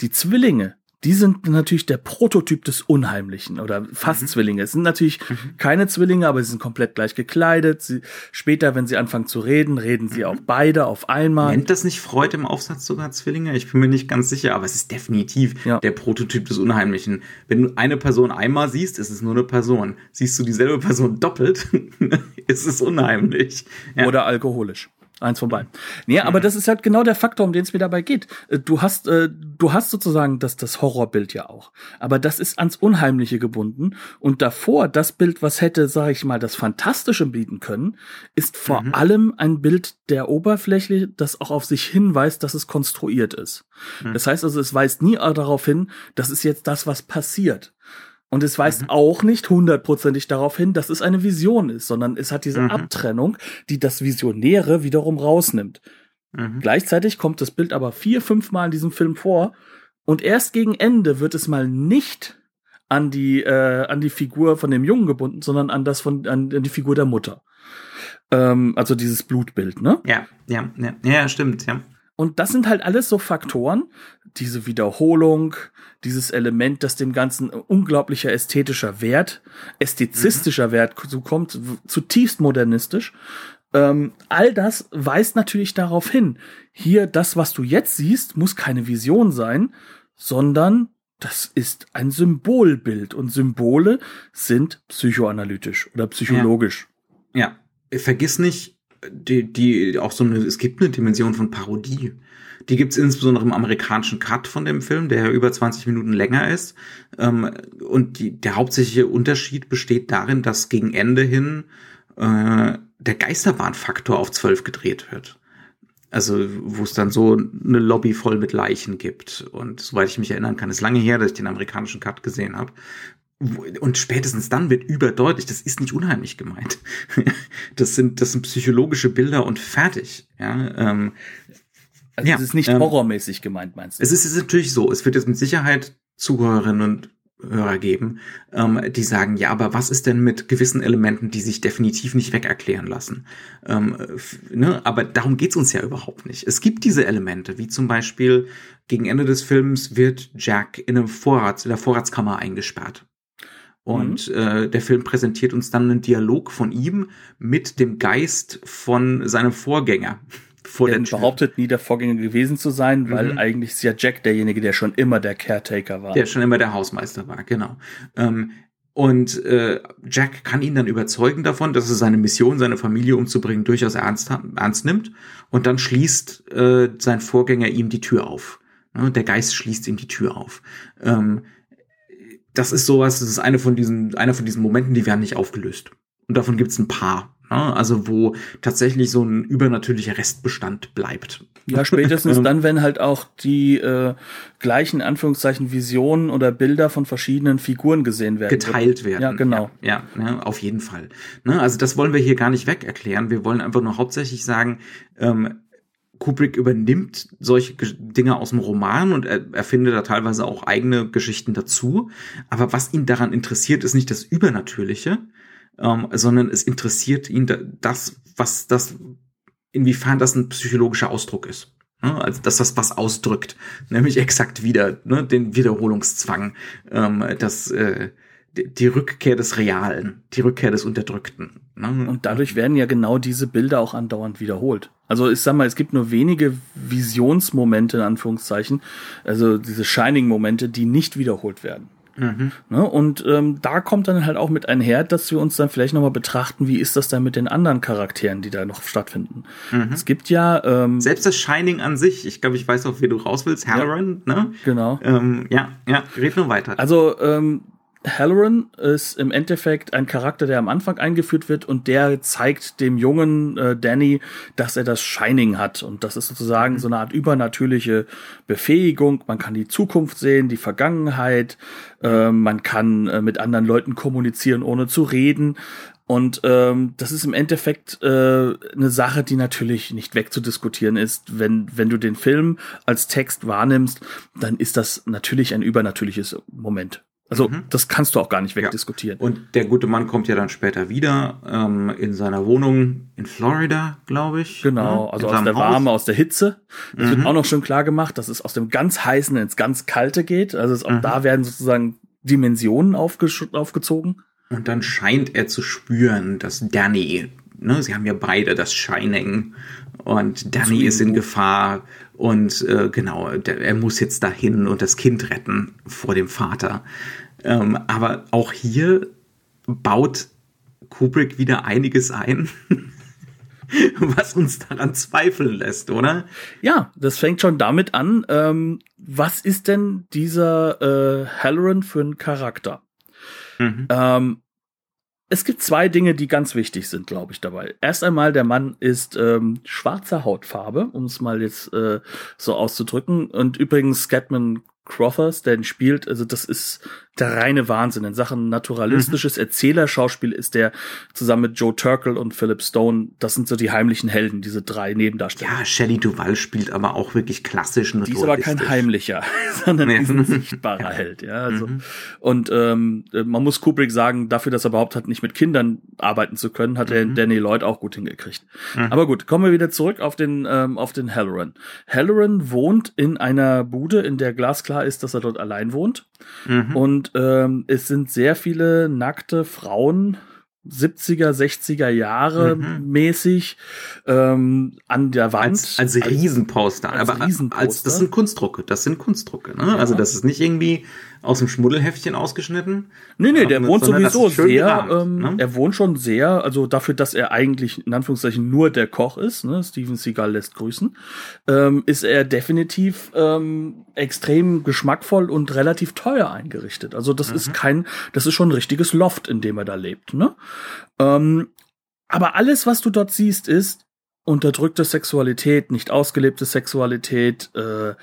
Die Zwillinge, die sind natürlich der Prototyp des Unheimlichen oder fast mhm. Zwillinge. Es sind natürlich mhm. keine Zwillinge, aber sie sind komplett gleich gekleidet. Sie, später, wenn sie anfangen zu reden, reden sie mhm. auch beide auf einmal. Nennt das nicht Freud im Aufsatz sogar Zwillinge? Ich bin mir nicht ganz sicher, aber es ist definitiv ja. der Prototyp des Unheimlichen. Wenn du eine Person einmal siehst, ist es nur eine Person. Siehst du dieselbe Person doppelt, ist es unheimlich. Ja. Oder alkoholisch. Eins von beiden. Nee, aber das ist halt genau der Faktor, um den es mir dabei geht. Äh, du hast, äh, du hast sozusagen das, das Horrorbild ja auch. Aber das ist ans Unheimliche gebunden. Und davor, das Bild, was hätte, sage ich mal, das Fantastische bieten können, ist vor mhm. allem ein Bild der Oberfläche, das auch auf sich hinweist, dass es konstruiert ist. Mhm. Das heißt also, es weist nie darauf hin, das ist jetzt das, was passiert. Und es weist mhm. auch nicht hundertprozentig darauf hin, dass es eine Vision ist, sondern es hat diese mhm. Abtrennung, die das Visionäre wiederum rausnimmt. Mhm. Gleichzeitig kommt das Bild aber vier, fünf Mal in diesem Film vor und erst gegen Ende wird es mal nicht an die äh, an die Figur von dem Jungen gebunden, sondern an das von an, an die Figur der Mutter. Ähm, also dieses Blutbild, ne? Ja, ja, ja, ja, stimmt, ja. Und das sind halt alles so Faktoren, diese Wiederholung, dieses Element, das dem Ganzen unglaublicher ästhetischer Wert, ästhetizistischer mhm. Wert zukommt, zutiefst modernistisch. Ähm, all das weist natürlich darauf hin. Hier, das, was du jetzt siehst, muss keine Vision sein, sondern das ist ein Symbolbild und Symbole sind psychoanalytisch oder psychologisch. Ja, ja. vergiss nicht, die, die auch so eine, es gibt eine Dimension von Parodie. Die gibt's insbesondere im amerikanischen Cut von dem Film, der ja über 20 Minuten länger ist. Ähm, und die, der hauptsächliche Unterschied besteht darin, dass gegen Ende hin äh, der Geisterbahnfaktor auf 12 gedreht wird. Also, wo es dann so eine Lobby voll mit Leichen gibt. Und soweit ich mich erinnern kann, ist lange her, dass ich den amerikanischen Cut gesehen habe. Und spätestens dann wird überdeutlich, das ist nicht unheimlich gemeint. Das sind, das sind psychologische Bilder und fertig. Ja, ähm, also ja, es ist nicht ähm, horrormäßig gemeint, meinst du? Es ist, es ist natürlich so. Es wird jetzt mit Sicherheit Zuhörerinnen und Hörer geben, ähm, die sagen, ja, aber was ist denn mit gewissen Elementen, die sich definitiv nicht wegerklären lassen? Ähm, ne? Aber darum geht's uns ja überhaupt nicht. Es gibt diese Elemente, wie zum Beispiel gegen Ende des Films wird Jack in einem Vorrat, in der Vorratskammer eingesperrt. Und mhm. äh, der Film präsentiert uns dann einen Dialog von ihm mit dem Geist von seinem Vorgänger. Vor der behauptet nie der Vorgänger gewesen zu sein, weil mhm. eigentlich ist ja Jack derjenige, der schon immer der Caretaker war. Der schon immer der Hausmeister war, genau. Ähm, und äh, Jack kann ihn dann überzeugen davon, dass er seine Mission, seine Familie umzubringen, durchaus ernst, ernst nimmt. Und dann schließt äh, sein Vorgänger ihm die Tür auf. Ne, der Geist schließt ihm die Tür auf. Ähm, das ist sowas, das ist eine von diesen, einer von diesen Momenten, die werden nicht aufgelöst. Und davon gibt es ein paar. Ne? Also wo tatsächlich so ein übernatürlicher Restbestand bleibt. Ja, spätestens dann, wenn halt auch die äh, gleichen Anführungszeichen Visionen oder Bilder von verschiedenen Figuren gesehen werden. Geteilt werden. Ja, genau. Ja, ja, ja auf jeden Fall. Ne? Also das wollen wir hier gar nicht weg erklären. Wir wollen einfach nur hauptsächlich sagen, ähm, Kubrick übernimmt solche Dinge aus dem Roman und er erfindet da teilweise auch eigene Geschichten dazu. Aber was ihn daran interessiert, ist nicht das Übernatürliche, ähm, sondern es interessiert ihn das, was das, inwiefern das ein psychologischer Ausdruck ist. Ne? Also dass das was ausdrückt, nämlich exakt wieder ne, den Wiederholungszwang, ähm, das äh, die Rückkehr des Realen, die Rückkehr des Unterdrückten. Ne? Und dadurch werden ja genau diese Bilder auch andauernd wiederholt. Also ich sag mal, es gibt nur wenige Visionsmomente in Anführungszeichen, also diese Shining-Momente, die nicht wiederholt werden. Mhm. Ne? Und ähm, da kommt dann halt auch mit einher, dass wir uns dann vielleicht nochmal betrachten, wie ist das dann mit den anderen Charakteren, die da noch stattfinden. Mhm. Es gibt ja ähm, selbst das Shining an sich. Ich glaube, ich weiß auch, wie du raus willst. Halloran, ja, ne? Genau. Ähm, ja, ja. Red nur weiter. Also ähm, Halloran ist im Endeffekt ein Charakter, der am Anfang eingeführt wird und der zeigt dem jungen äh, Danny, dass er das Shining hat. Und das ist sozusagen mhm. so eine Art übernatürliche Befähigung. Man kann die Zukunft sehen, die Vergangenheit, äh, man kann äh, mit anderen Leuten kommunizieren, ohne zu reden. Und ähm, das ist im Endeffekt äh, eine Sache, die natürlich nicht wegzudiskutieren ist. Wenn, wenn du den Film als Text wahrnimmst, dann ist das natürlich ein übernatürliches Moment. Also mhm. das kannst du auch gar nicht wegdiskutieren. Ja. Und der gute Mann kommt ja dann später wieder ähm, in seiner Wohnung in Florida, glaube ich. Genau, ja, also aus der Warme, aus der Hitze. Das mhm. wird auch noch schön klar gemacht, dass es aus dem ganz heißen ins ganz kalte geht. Also auch mhm. da werden sozusagen Dimensionen aufge aufgezogen. Und dann scheint er zu spüren, dass Danny, ne, sie haben ja beide das Shining und Danny ist in Gefahr und äh, genau, der, er muss jetzt dahin und das Kind retten vor dem Vater. Ähm, aber auch hier baut Kubrick wieder einiges ein. was uns daran zweifeln lässt, oder? Ja, das fängt schon damit an. Ähm, was ist denn dieser äh, Halloran für ein Charakter? Mhm. Ähm, es gibt zwei Dinge, die ganz wichtig sind, glaube ich, dabei. Erst einmal, der Mann ist ähm, schwarzer Hautfarbe, um es mal jetzt äh, so auszudrücken. Und übrigens, Scatman Crothers, der ihn spielt, also das ist der reine Wahnsinn. In Sachen naturalistisches mhm. Erzählerschauspiel ist der zusammen mit Joe Turkel und Philip Stone, das sind so die heimlichen Helden, diese drei Nebendarsteller. Ja, Shelley Duval spielt aber auch wirklich klassisch Die ist aber kein heimlicher, sondern nee. ein sichtbarer Held, ja. Also, mhm. Und ähm, man muss Kubrick sagen, dafür, dass er überhaupt hat, nicht mit Kindern arbeiten zu können, hat mhm. er Danny Lloyd auch gut hingekriegt. Mhm. Aber gut, kommen wir wieder zurück auf den, ähm, auf den Halloran. Halloran wohnt in einer Bude, in der glasklar ist, dass er dort allein wohnt. Mhm. Und ähm, es sind sehr viele nackte Frauen 70er, 60er Jahre mhm. mäßig ähm, an der Wand. Als, als Riesenposter. Als aber Riesenposter. Als, das sind Kunstdrucke. Das sind Kunstdrucke. Ne? Ja. Also das ist nicht irgendwie aus dem Schmuddelheftchen ausgeschnitten. Nee, nee, der wohnt sowieso sehr, gerahmt, ähm, ne? er wohnt schon sehr, also dafür, dass er eigentlich in Anführungszeichen nur der Koch ist, ne, Steven Seagal lässt grüßen, ähm, ist er definitiv ähm, extrem geschmackvoll und relativ teuer eingerichtet. Also das mhm. ist kein, das ist schon ein richtiges Loft, in dem er da lebt, ne? Ähm, aber alles, was du dort siehst, ist unterdrückte Sexualität, nicht ausgelebte Sexualität, äh,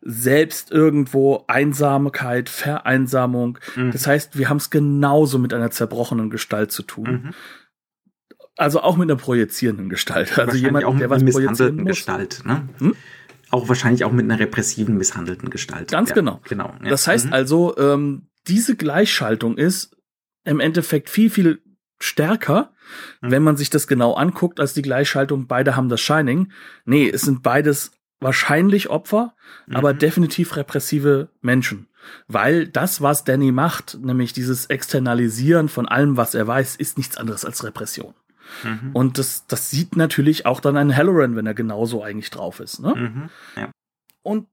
selbst irgendwo Einsamkeit, Vereinsamung. Mhm. Das heißt, wir haben es genauso mit einer zerbrochenen Gestalt zu tun. Mhm. Also auch mit einer projizierenden Gestalt. Also jemand, auch der was projizieren muss. Gestalt, ne? Hm? Auch wahrscheinlich auch mit einer repressiven, misshandelten Gestalt. Ganz ja, genau. genau ja. Das heißt mhm. also, ähm, diese Gleichschaltung ist im Endeffekt viel, viel stärker, mhm. wenn man sich das genau anguckt, als die Gleichschaltung, beide haben das Shining. Nee, es sind beides wahrscheinlich Opfer, mhm. aber definitiv repressive Menschen. Weil das, was Danny macht, nämlich dieses Externalisieren von allem, was er weiß, ist nichts anderes als Repression. Mhm. Und das, das sieht natürlich auch dann ein Halloran, wenn er genauso eigentlich drauf ist. Ne? Mhm. Ja. Und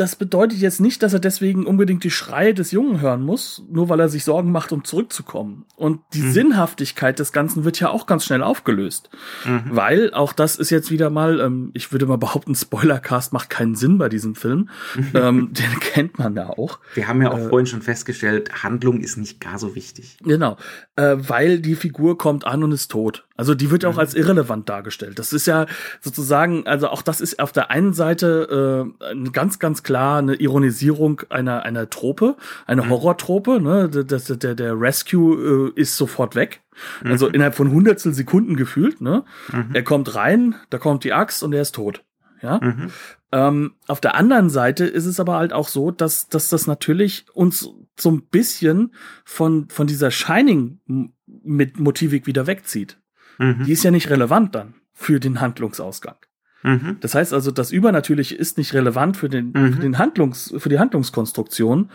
das bedeutet jetzt nicht, dass er deswegen unbedingt die Schreie des Jungen hören muss, nur weil er sich Sorgen macht, um zurückzukommen. Und die mhm. Sinnhaftigkeit des Ganzen wird ja auch ganz schnell aufgelöst. Mhm. Weil, auch das ist jetzt wieder mal, ähm, ich würde mal behaupten, Spoilercast macht keinen Sinn bei diesem Film. ähm, den kennt man ja auch. Wir haben ja auch äh, vorhin schon festgestellt, Handlung ist nicht gar so wichtig. Genau. Äh, weil die Figur kommt an und ist tot. Also die wird ja auch mhm. als irrelevant dargestellt. Das ist ja sozusagen, also auch das ist auf der einen Seite äh, ganz, ganz klar eine Ironisierung einer, einer Trope, eine mhm. Horrortrope. Ne? Das, der, der Rescue äh, ist sofort weg. Also mhm. innerhalb von hundertstel Sekunden gefühlt. Ne? Mhm. Er kommt rein, da kommt die Axt und er ist tot. Ja. Mhm. Ähm, auf der anderen Seite ist es aber halt auch so, dass, dass das natürlich uns so ein bisschen von, von dieser Shining mit Motivik wieder wegzieht. Mhm. Die ist ja nicht relevant dann für den Handlungsausgang. Mhm. Das heißt also, das Übernatürliche ist nicht relevant für den, mhm. für den Handlungs, für die Handlungskonstruktion.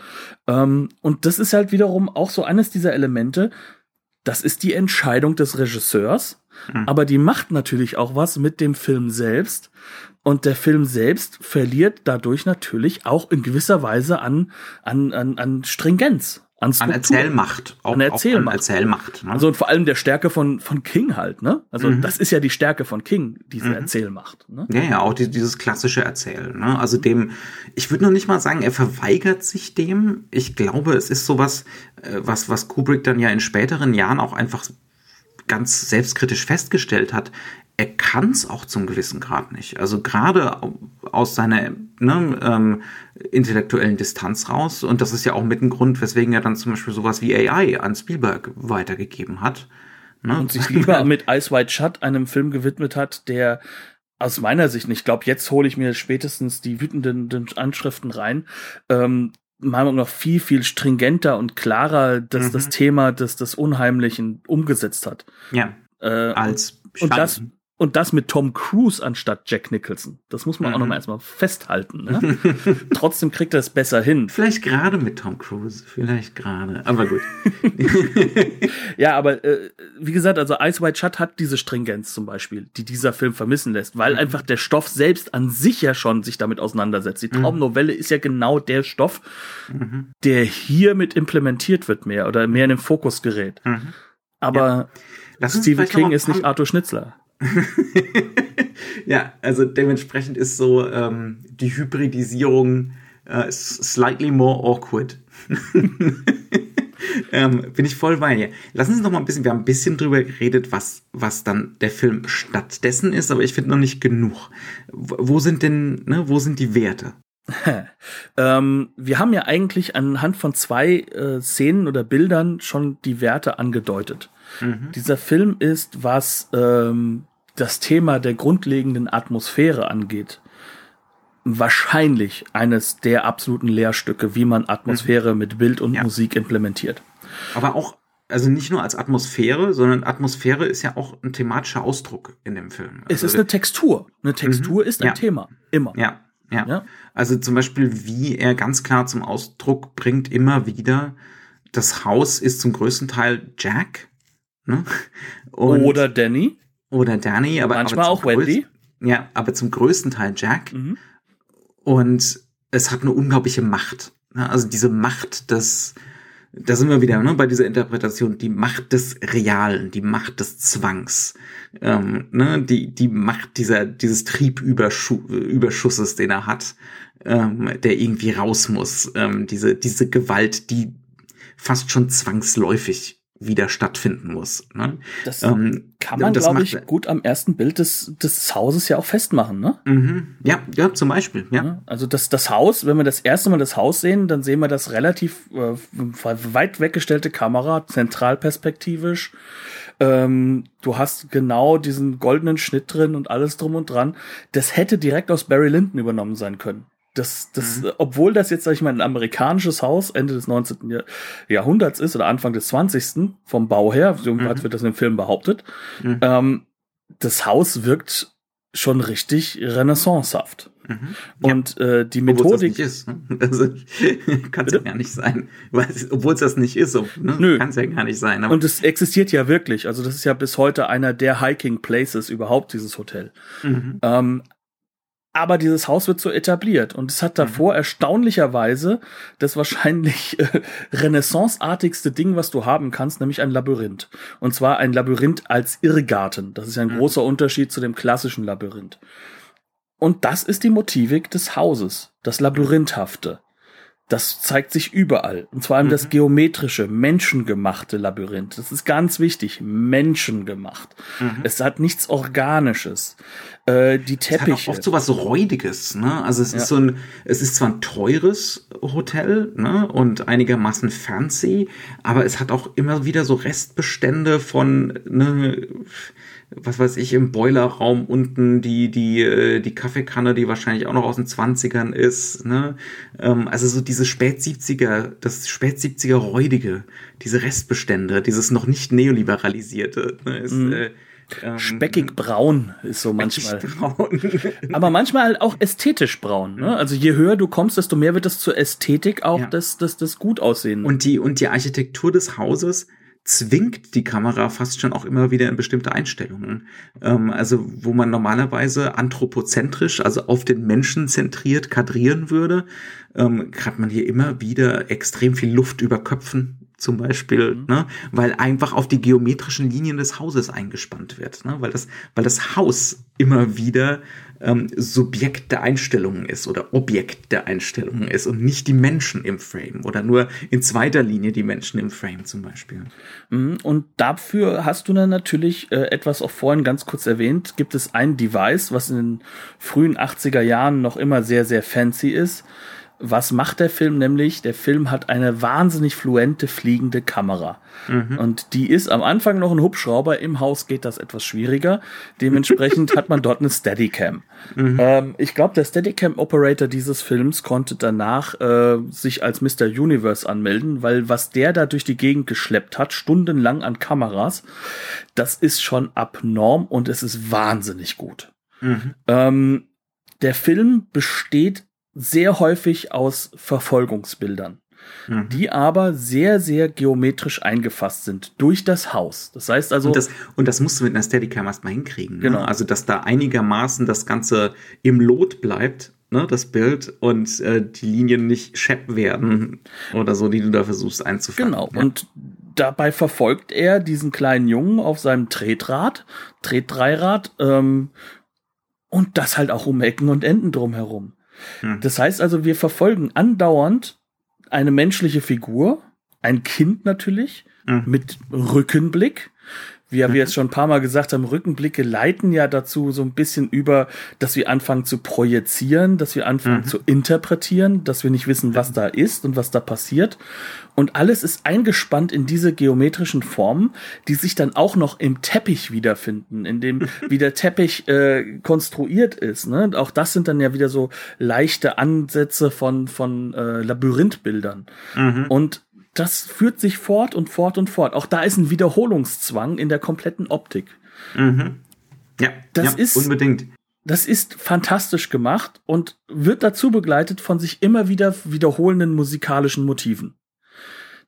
Ähm, und das ist halt wiederum auch so eines dieser Elemente. Das ist die Entscheidung des Regisseurs, mhm. aber die macht natürlich auch was mit dem Film selbst. Und der Film selbst verliert dadurch natürlich auch in gewisser Weise an, an, an, an Stringenz an, an Erzählmacht. Auch, an Erzählmacht. An Erzählmacht ne? Also und vor allem der Stärke von, von King halt, ne? Also mhm. das ist ja die Stärke von King, diese mhm. Erzählmacht. Ne? Ja, ja, auch die, dieses klassische Erzählen. Ne? Also dem, ich würde noch nicht mal sagen, er verweigert sich dem. Ich glaube, es ist sowas, äh, was, was Kubrick dann ja in späteren Jahren auch einfach ganz selbstkritisch festgestellt hat er kann es auch zum gewissen Grad nicht. Also gerade aus seiner ne, ähm, intellektuellen Distanz raus. Und das ist ja auch mit ein Grund, weswegen er dann zum Beispiel sowas wie AI an Spielberg weitergegeben hat. Ne? Und sich lieber mit Ice White Shut einem Film gewidmet hat, der aus meiner Sicht nicht, ich glaube, jetzt hole ich mir spätestens die wütenden Anschriften rein, ähm, Meinung noch viel, viel stringenter und klarer das, mhm. das Thema des, des Unheimlichen umgesetzt hat. Ja. Äh, als und das, und das mit Tom Cruise anstatt Jack Nicholson. Das muss man mhm. auch noch mal erstmal festhalten. Ne? Trotzdem kriegt er es besser hin. Vielleicht gerade mit Tom Cruise. Vielleicht gerade. Aber gut. ja, aber äh, wie gesagt, also Ice White Shut hat diese Stringenz zum Beispiel, die dieser Film vermissen lässt, weil mhm. einfach der Stoff selbst an sich ja schon sich damit auseinandersetzt. Die mhm. Traumnovelle ist ja genau der Stoff, mhm. der hier mit implementiert wird mehr oder mehr in den Fokus gerät. Mhm. Aber ja. Stephen King ist nicht Arthur Schnitzler. ja, also dementsprechend ist so ähm, die Hybridisierung äh, slightly more awkward. ähm, bin ich voll bei dir. Lassen Sie uns noch mal ein bisschen, wir haben ein bisschen drüber geredet, was, was dann der Film stattdessen ist, aber ich finde noch nicht genug. Wo sind denn, ne, wo sind die Werte? ähm, wir haben ja eigentlich anhand von zwei äh, Szenen oder Bildern schon die Werte angedeutet. Mhm. Dieser Film ist, was ähm, das Thema der grundlegenden Atmosphäre angeht, wahrscheinlich eines der absoluten Lehrstücke, wie man Atmosphäre mhm. mit Bild und ja. Musik implementiert. Aber auch, also nicht nur als Atmosphäre, sondern Atmosphäre ist ja auch ein thematischer Ausdruck in dem Film. Also es ist eine Textur. Eine Textur mhm. ist ein ja. Thema. Immer. Ja. Ja. ja. Also zum Beispiel, wie er ganz klar zum Ausdruck bringt, immer wieder, das Haus ist zum größten Teil Jack. Ne? Oder Danny. Oder Danny, aber manchmal aber auch Wendy. Ja, aber zum größten Teil Jack. Mhm. Und es hat eine unglaubliche Macht. Ne? Also diese Macht des, da sind wir wieder ne, bei dieser Interpretation, die Macht des Realen, die Macht des Zwangs, ähm, ne, die, die Macht dieser, dieses Triebüberschusses, den er hat, ähm, der irgendwie raus muss, ähm, diese, diese Gewalt, die fast schon zwangsläufig wieder stattfinden muss. Ne? Das ähm, kann man, glaube ich, gut am ersten Bild des, des Hauses ja auch festmachen, ne? Mhm. Ja, ja, zum Beispiel, ja. Also das, das Haus, wenn wir das erste Mal das Haus sehen, dann sehen wir das relativ äh, weit weggestellte Kamera, zentralperspektivisch. Ähm, du hast genau diesen goldenen Schnitt drin und alles drum und dran. Das hätte direkt aus Barry Lyndon übernommen sein können. Das, das, mhm. obwohl das jetzt, sag ich mal, ein amerikanisches Haus Ende des 19. Jahrhunderts ist oder Anfang des 20. vom Bau her, so mhm. wird das in dem Film behauptet, mhm. ähm, das Haus wirkt schon richtig renaissancehaft. Mhm. Und ja. äh, die Methodik. Obwohl es das nicht ist. Ne? Also, kann es ja gar nicht sein. Obwohl es das nicht ist, so, ne? kann es ja gar nicht sein. Und es existiert ja wirklich. Also das ist ja bis heute einer der Hiking Places überhaupt, dieses Hotel. Mhm. Ähm, aber dieses Haus wird so etabliert und es hat mhm. davor mhm. erstaunlicherweise das wahrscheinlich äh, renaissanceartigste Ding, was du haben kannst, nämlich ein Labyrinth. Und zwar ein Labyrinth als Irrgarten. Das ist ein mhm. großer Unterschied zu dem klassischen Labyrinth. Und das ist die Motivik des Hauses, das Labyrinthhafte. Das zeigt sich überall. Und zwar mhm. das geometrische, menschengemachte Labyrinth. Das ist ganz wichtig. Menschengemacht. Mhm. Es hat nichts Organisches. Äh, die Teppiche. Es hat auch oft so was Räudiges, ne? Also es ja. ist so ein, es ist zwar ein teures Hotel, ne? Und einigermaßen fancy, aber es hat auch immer wieder so Restbestände von, ne? was weiß ich, im Boilerraum unten die, die, äh, die Kaffeekanne, die wahrscheinlich auch noch aus den Zwanzigern ist, ne? Ähm, also so diese Spät-70er, das Spät-70er Räudige, diese Restbestände, dieses noch nicht neoliberalisierte, ne? Ist, mhm. äh, Speckig braun ist so manchmal. Braun. Aber manchmal auch ästhetisch braun. Ne? Also je höher du kommst, desto mehr wird das zur Ästhetik auch ja. das, das, das gut aussehen. Und die, und die Architektur des Hauses zwingt die Kamera fast schon auch immer wieder in bestimmte Einstellungen. Ähm, also wo man normalerweise anthropozentrisch, also auf den Menschen zentriert kadrieren würde, ähm, hat man hier immer wieder extrem viel Luft über Köpfen zum Beispiel, mhm. ne, weil einfach auf die geometrischen Linien des Hauses eingespannt wird, ne, weil das, weil das Haus immer wieder ähm, Subjekt der Einstellungen ist oder Objekt der Einstellungen ist und nicht die Menschen im Frame oder nur in zweiter Linie die Menschen im Frame zum Beispiel. Mhm, und dafür hast du dann natürlich äh, etwas auch vorhin ganz kurz erwähnt, gibt es ein Device, was in den frühen 80er Jahren noch immer sehr, sehr fancy ist was macht der Film nämlich? Der Film hat eine wahnsinnig fluente fliegende Kamera. Mhm. Und die ist am Anfang noch ein Hubschrauber. Im Haus geht das etwas schwieriger. Dementsprechend hat man dort eine Steadicam. Mhm. Ähm, ich glaube, der Steadicam-Operator dieses Films konnte danach äh, sich als Mr. Universe anmelden, weil was der da durch die Gegend geschleppt hat, stundenlang an Kameras, das ist schon abnorm und es ist wahnsinnig gut. Mhm. Ähm, der Film besteht sehr häufig aus Verfolgungsbildern, mhm. die aber sehr, sehr geometrisch eingefasst sind durch das Haus. Das heißt also. Und das, und das musst du mit einer Steadicam erstmal hinkriegen. Ne? Genau. Ne? Also, dass da einigermaßen das Ganze im Lot bleibt, ne, das Bild, und äh, die Linien nicht schepp werden oder so, die du da versuchst einzufangen. Genau. Ja. Und dabei verfolgt er diesen kleinen Jungen auf seinem Tretrad, Tretdreirad, ähm, und das halt auch um Ecken und Enden drumherum. Hm. Das heißt also, wir verfolgen andauernd eine menschliche Figur, ein Kind natürlich, hm. mit Rückenblick, wie wir mhm. jetzt schon ein paar Mal gesagt haben, Rückenblicke leiten ja dazu so ein bisschen über, dass wir anfangen zu projizieren, dass wir anfangen mhm. zu interpretieren, dass wir nicht wissen, was da ist und was da passiert. Und alles ist eingespannt in diese geometrischen Formen, die sich dann auch noch im Teppich wiederfinden, in dem, wie der Teppich äh, konstruiert ist. Ne? Und auch das sind dann ja wieder so leichte Ansätze von, von äh, Labyrinthbildern. Mhm. Und das führt sich fort und fort und fort. Auch da ist ein Wiederholungszwang in der kompletten Optik. Mhm. Ja, das ja, ist unbedingt. Das ist fantastisch gemacht und wird dazu begleitet von sich immer wieder wiederholenden musikalischen Motiven.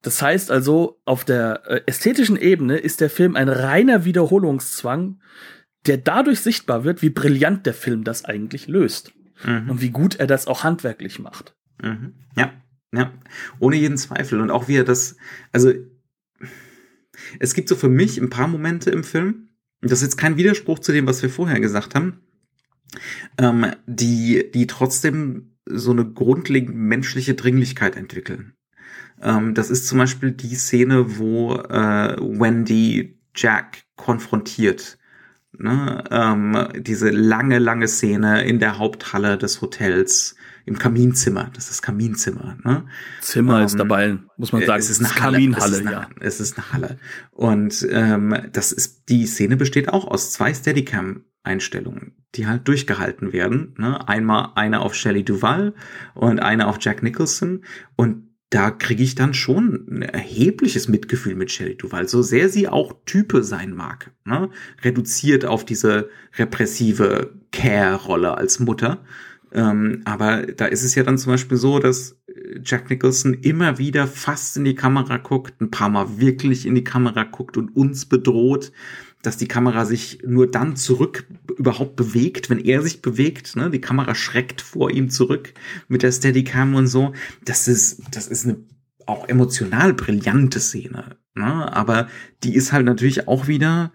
Das heißt also, auf der äh, ästhetischen Ebene ist der Film ein reiner Wiederholungszwang, der dadurch sichtbar wird, wie brillant der Film das eigentlich löst. Mhm. Und wie gut er das auch handwerklich macht. Mhm. Ja, ja, ohne jeden Zweifel. Und auch wie er das, also es gibt so für mich ein paar Momente im Film, das ist jetzt kein Widerspruch zu dem, was wir vorher gesagt haben, ähm, die, die trotzdem so eine grundlegend menschliche Dringlichkeit entwickeln. Ähm, das ist zum Beispiel die Szene, wo äh, Wendy Jack konfrontiert. Ne? Ähm, diese lange, lange Szene in der Haupthalle des Hotels im Kaminzimmer. Das ist Kaminzimmer. Ne? Zimmer ähm, ist dabei, muss man sagen. Es ist eine Kaminhalle, es ist eine, ja. Es ist eine Halle. Und ähm, das ist die Szene besteht auch aus zwei Steadicam Einstellungen, die halt durchgehalten werden. Ne? Einmal eine auf Shelley Duval und eine auf Jack Nicholson. Und da kriege ich dann schon ein erhebliches Mitgefühl mit Shelley Duval, so sehr sie auch Type sein mag. Ne? Reduziert auf diese repressive Care-Rolle als Mutter. Ähm, aber da ist es ja dann zum Beispiel so, dass Jack Nicholson immer wieder fast in die Kamera guckt, ein paar Mal wirklich in die Kamera guckt und uns bedroht dass die Kamera sich nur dann zurück überhaupt bewegt, wenn er sich bewegt. Ne? Die Kamera schreckt vor ihm zurück mit der Steadicam und so. Das ist, das ist eine auch emotional brillante Szene. Ne? Aber die ist halt natürlich auch wieder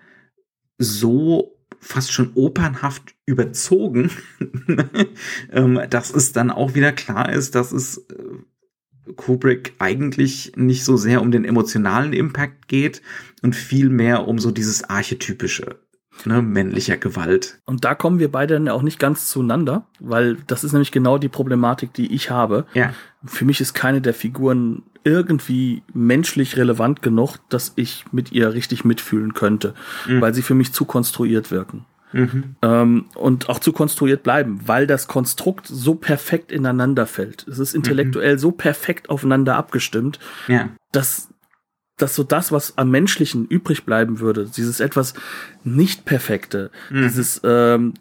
so fast schon opernhaft überzogen, ähm, dass es dann auch wieder klar ist, dass es äh, Kubrick eigentlich nicht so sehr um den emotionalen Impact geht und viel mehr um so dieses archetypische. Ne, männlicher Gewalt. Und da kommen wir beide dann auch nicht ganz zueinander, weil das ist nämlich genau die Problematik, die ich habe. Ja. Für mich ist keine der Figuren irgendwie menschlich relevant genug, dass ich mit ihr richtig mitfühlen könnte, mhm. weil sie für mich zu konstruiert wirken. Mhm. Ähm, und auch zu konstruiert bleiben, weil das Konstrukt so perfekt ineinander fällt. Es ist intellektuell mhm. so perfekt aufeinander abgestimmt, ja. dass dass so das, was am Menschlichen übrig bleiben würde, dieses etwas nicht perfekte, mhm. dieses ähm,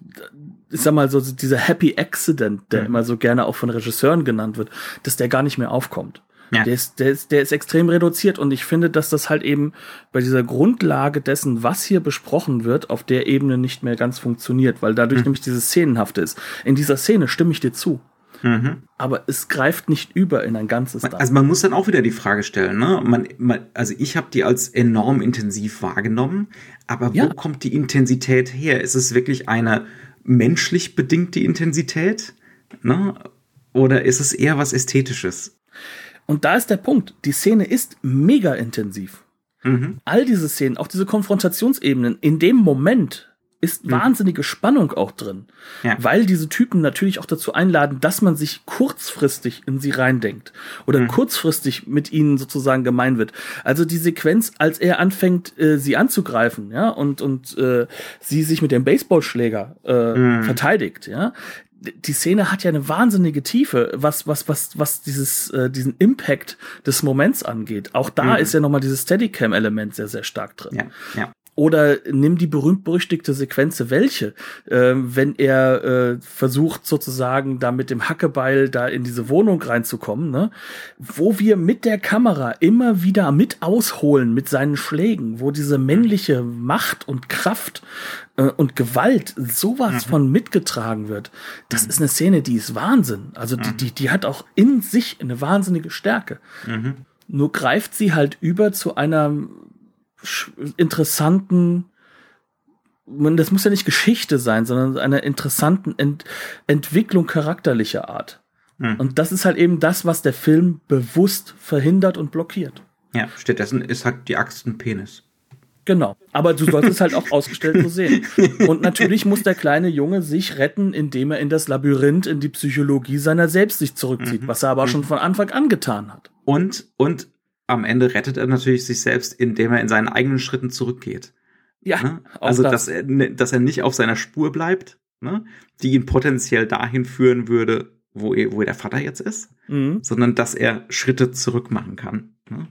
ich sag mal so dieser Happy Accident, der mhm. immer so gerne auch von Regisseuren genannt wird, dass der gar nicht mehr aufkommt. Ja. Der, ist, der, ist, der ist extrem reduziert und ich finde, dass das halt eben bei dieser Grundlage dessen, was hier besprochen wird, auf der Ebene nicht mehr ganz funktioniert, weil dadurch mhm. nämlich dieses Szenenhafte ist. In dieser Szene stimme ich dir zu. Mhm. Aber es greift nicht über in ein ganzes. Also man muss dann auch wieder die Frage stellen, ne? Man, man also ich habe die als enorm intensiv wahrgenommen, aber ja. wo kommt die Intensität her? Ist es wirklich eine menschlich bedingte Intensität, ne? Oder ist es eher was Ästhetisches? Und da ist der Punkt. Die Szene ist mega intensiv. Mhm. All diese Szenen, auch diese Konfrontationsebenen, in dem Moment ist mhm. wahnsinnige Spannung auch drin. Ja. Weil diese Typen natürlich auch dazu einladen, dass man sich kurzfristig in sie reindenkt. Oder mhm. kurzfristig mit ihnen sozusagen gemein wird. Also die Sequenz, als er anfängt, äh, sie anzugreifen, ja, und, und äh, sie sich mit dem Baseballschläger äh, mhm. verteidigt, ja, die Szene hat ja eine wahnsinnige Tiefe, was was was was dieses äh, diesen Impact des Moments angeht. Auch da mhm. ist ja nochmal dieses Steadicam-Element sehr sehr stark drin. Ja, ja. Oder nimm die berühmt-berüchtigte Sequenz welche, äh, wenn er äh, versucht sozusagen da mit dem Hackebeil da in diese Wohnung reinzukommen, ne? wo wir mit der Kamera immer wieder mit ausholen mit seinen Schlägen, wo diese männliche Macht und Kraft äh, und Gewalt sowas mhm. von mitgetragen wird. Das mhm. ist eine Szene, die ist Wahnsinn. Also die, mhm. die, die hat auch in sich eine wahnsinnige Stärke. Mhm. Nur greift sie halt über zu einer interessanten, das muss ja nicht Geschichte sein, sondern einer interessanten Ent Entwicklung charakterlicher Art. Mhm. Und das ist halt eben das, was der Film bewusst verhindert und blockiert. Ja, stattdessen ist halt die Axt ein Penis. Genau. Aber du solltest halt auch ausgestellt so sehen. Und natürlich muss der kleine Junge sich retten, indem er in das Labyrinth, in die Psychologie seiner selbst sich zurückzieht, mhm. was er aber mhm. schon von Anfang an getan hat. Und, und am Ende rettet er natürlich sich selbst, indem er in seinen eigenen Schritten zurückgeht. Ja. Ne? Also, das. dass, er, dass er nicht auf seiner Spur bleibt, ne? die ihn potenziell dahin führen würde, wo, er, wo der Vater jetzt ist, mhm. sondern dass er Schritte zurück machen kann. Ne?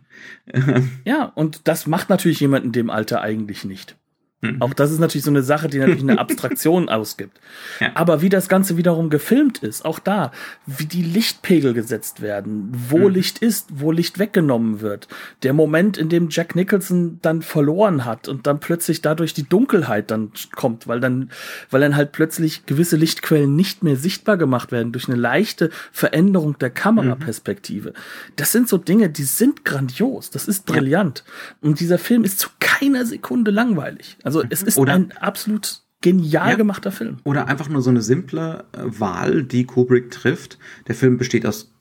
ja, und das macht natürlich jemand in dem Alter eigentlich nicht. Mhm. Auch das ist natürlich so eine Sache, die natürlich eine Abstraktion ausgibt. Ja. Aber wie das Ganze wiederum gefilmt ist, auch da, wie die Lichtpegel gesetzt werden, wo mhm. Licht ist, wo Licht weggenommen wird. Der Moment, in dem Jack Nicholson dann verloren hat und dann plötzlich dadurch die Dunkelheit dann kommt, weil dann, weil dann halt plötzlich gewisse Lichtquellen nicht mehr sichtbar gemacht werden durch eine leichte Veränderung der Kameraperspektive. Mhm. Das sind so Dinge, die sind grandios. Das ist brillant. Ja. Und dieser Film ist zu keiner Sekunde langweilig. Also es ist Oder ein absolut genial ja. gemachter Film. Oder einfach nur so eine simple äh, Wahl, die Kubrick trifft. Der Film besteht aus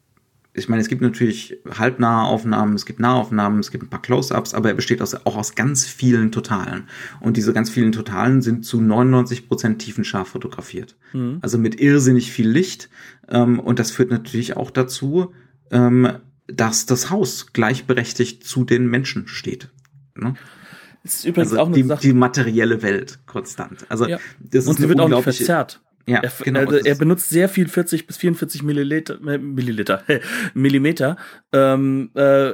ich meine, es gibt natürlich halbnahe Aufnahmen, es gibt Nahaufnahmen, es gibt ein paar Close-ups, aber er besteht aus, auch aus ganz vielen Totalen. Und diese ganz vielen Totalen sind zu 99 Prozent tiefenscharf fotografiert. Mhm. Also mit irrsinnig viel Licht. Ähm, und das führt natürlich auch dazu, ähm, dass das Haus gleichberechtigt zu den Menschen steht. Das ist übrigens also auch eine die, Sache. die materielle Welt konstant. Also Ja. das Und ist sie wird auch nicht verzerrt. Ja, er, genau. also er benutzt sehr viel 40 bis 44 Milliliter, äh, Milliliter, Millimeter. Ähm, äh,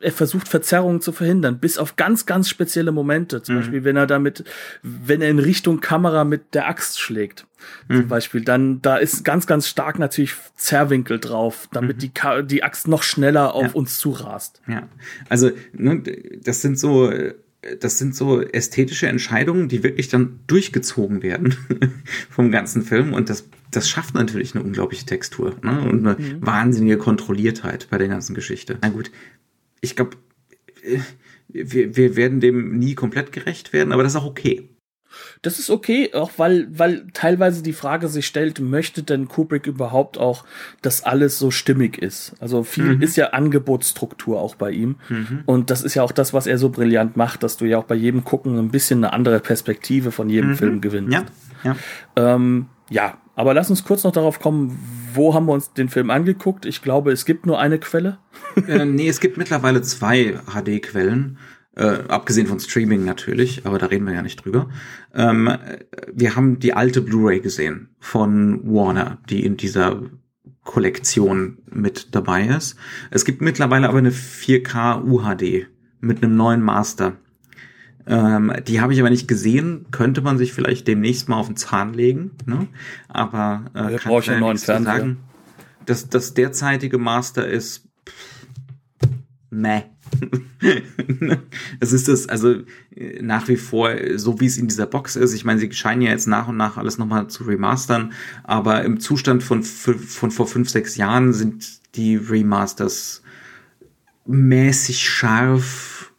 er versucht Verzerrungen zu verhindern, bis auf ganz, ganz spezielle Momente. Zum Mhm. Beispiel, wenn er damit, wenn er in Richtung Kamera mit der Axt schlägt. Mhm. Zum Beispiel, dann, da ist ganz, ganz stark natürlich Zerrwinkel drauf, damit die, Ka die Axt noch schneller auf Mhm. Ja. uns zurast. Ja, also ne, das sind so, äh, das sind so ästhetische Entscheidungen, die wirklich dann durchgezogen werden vom ganzen Film und das, das schafft natürlich eine unglaubliche Textur ne? und eine wahnsinnige Kontrolliertheit bei der ganzen Geschichte. Na gut, ich glaube, wir, wir werden dem nie komplett gerecht werden, aber das ist auch okay. Das ist okay, auch weil, weil teilweise die Frage sich stellt, möchte denn Kubrick überhaupt auch, dass alles so stimmig ist? Also viel ist ja Angebotsstruktur auch bei ihm. Und das ist ja auch das, was er so brillant macht, dass du ja auch bei jedem Gucken ein bisschen eine andere Perspektive von jedem Film gewinnst. Ja, ja. Ähm, ja, aber lass uns kurz noch darauf kommen, wo haben wir uns den Film angeguckt? Ich glaube, es gibt nur eine Quelle. äh, nee, es gibt mittlerweile zwei HD-Quellen, äh, abgesehen von Streaming natürlich, aber da reden wir ja nicht drüber. Ähm, äh, wir haben die alte Blu-ray gesehen von Warner, die in dieser Kollektion mit dabei ist. Es gibt mittlerweile aber eine 4K UHD mit einem neuen Master. Ähm, die habe ich aber nicht gesehen. Könnte man sich vielleicht demnächst mal auf den Zahn legen. Ne? Aber äh, Ja, kann brauche ich neuen nichts sagen. Das, das derzeitige Master ist meh. es ist das, also äh, nach wie vor, äh, so wie es in dieser Box ist. Ich meine, sie scheinen ja jetzt nach und nach alles nochmal zu remastern, aber im Zustand von, von vor fünf, sechs Jahren sind die Remasters mäßig scharf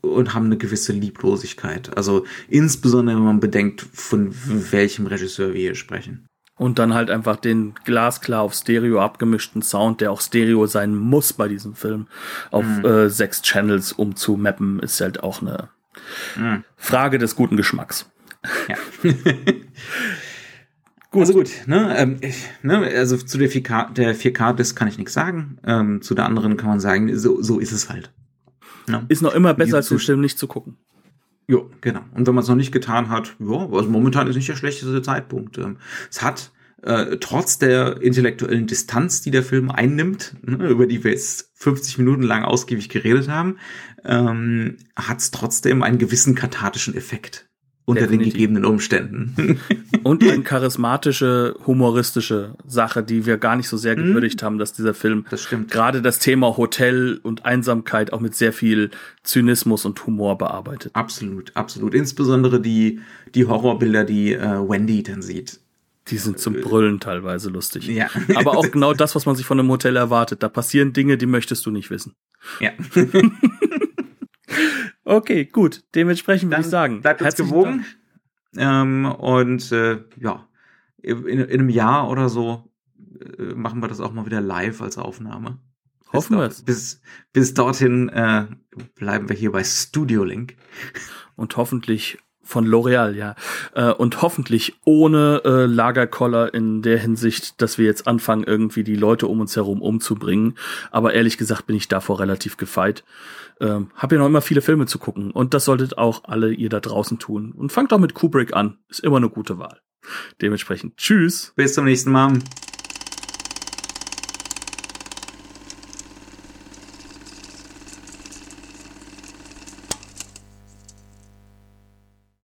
und haben eine gewisse Lieblosigkeit. Also insbesondere, wenn man bedenkt, von welchem Regisseur wir hier sprechen. Und dann halt einfach den glasklar auf Stereo abgemischten Sound, der auch Stereo sein muss bei diesem Film, auf äh, sechs Channels umzumappen, ist halt auch eine Frage des guten Geschmacks. Ja. gut. Also gut, ne, ähm, ich, ne, also zu der 4K, der 4K-Disc kann ich nichts sagen. Ähm, zu der anderen kann man sagen, so, so ist es halt. Ne? Ist noch immer besser, als Film nicht zu gucken. Jo, genau. Und wenn man es noch nicht getan hat, ja, also momentan ist nicht der schlechteste Zeitpunkt. Ähm, Es hat äh, trotz der intellektuellen Distanz, die der Film einnimmt, ne, über die wir jetzt 50 Minuten lang ausgiebig geredet haben, ähm, hat es trotzdem einen gewissen kathartischen Effekt unter den Definitiv. gegebenen Umständen. Und eine charismatische, humoristische Sache, die wir gar nicht so sehr gewürdigt haben, dass dieser Film Das stimmt. gerade das Thema Hotel und Einsamkeit auch mit sehr viel Zynismus und Humor bearbeitet. Absolut, absolut. Insbesondere die, die Horrorbilder, die äh, Wendy dann sieht. Die sind zum Brüllen teilweise lustig. Ja. Aber auch genau das, was man sich von einem Hotel erwartet. Da passieren Dinge, die möchtest du nicht wissen. Ja. Okay, gut. Dementsprechend würde ich sagen. Bleibt uns gewogen. Ähm, und äh, ja, in, in einem Jahr oder so äh, machen wir das auch mal wieder live als Aufnahme. Hoffen bis, wir es. bis, bis dorthin äh, bleiben wir hier bei Studio Link. Und hoffentlich von L'Oreal, ja. Äh, und hoffentlich ohne äh, Lagerkoller in der Hinsicht, dass wir jetzt anfangen, irgendwie die Leute um uns herum umzubringen. Aber ehrlich gesagt bin ich davor relativ gefeit. Ähm, hab ja noch immer viele Filme zu gucken. Und das solltet auch alle ihr da draußen tun. Und fangt auch mit Kubrick an. Ist immer eine gute Wahl. Dementsprechend, tschüss. Bis zum nächsten Mal.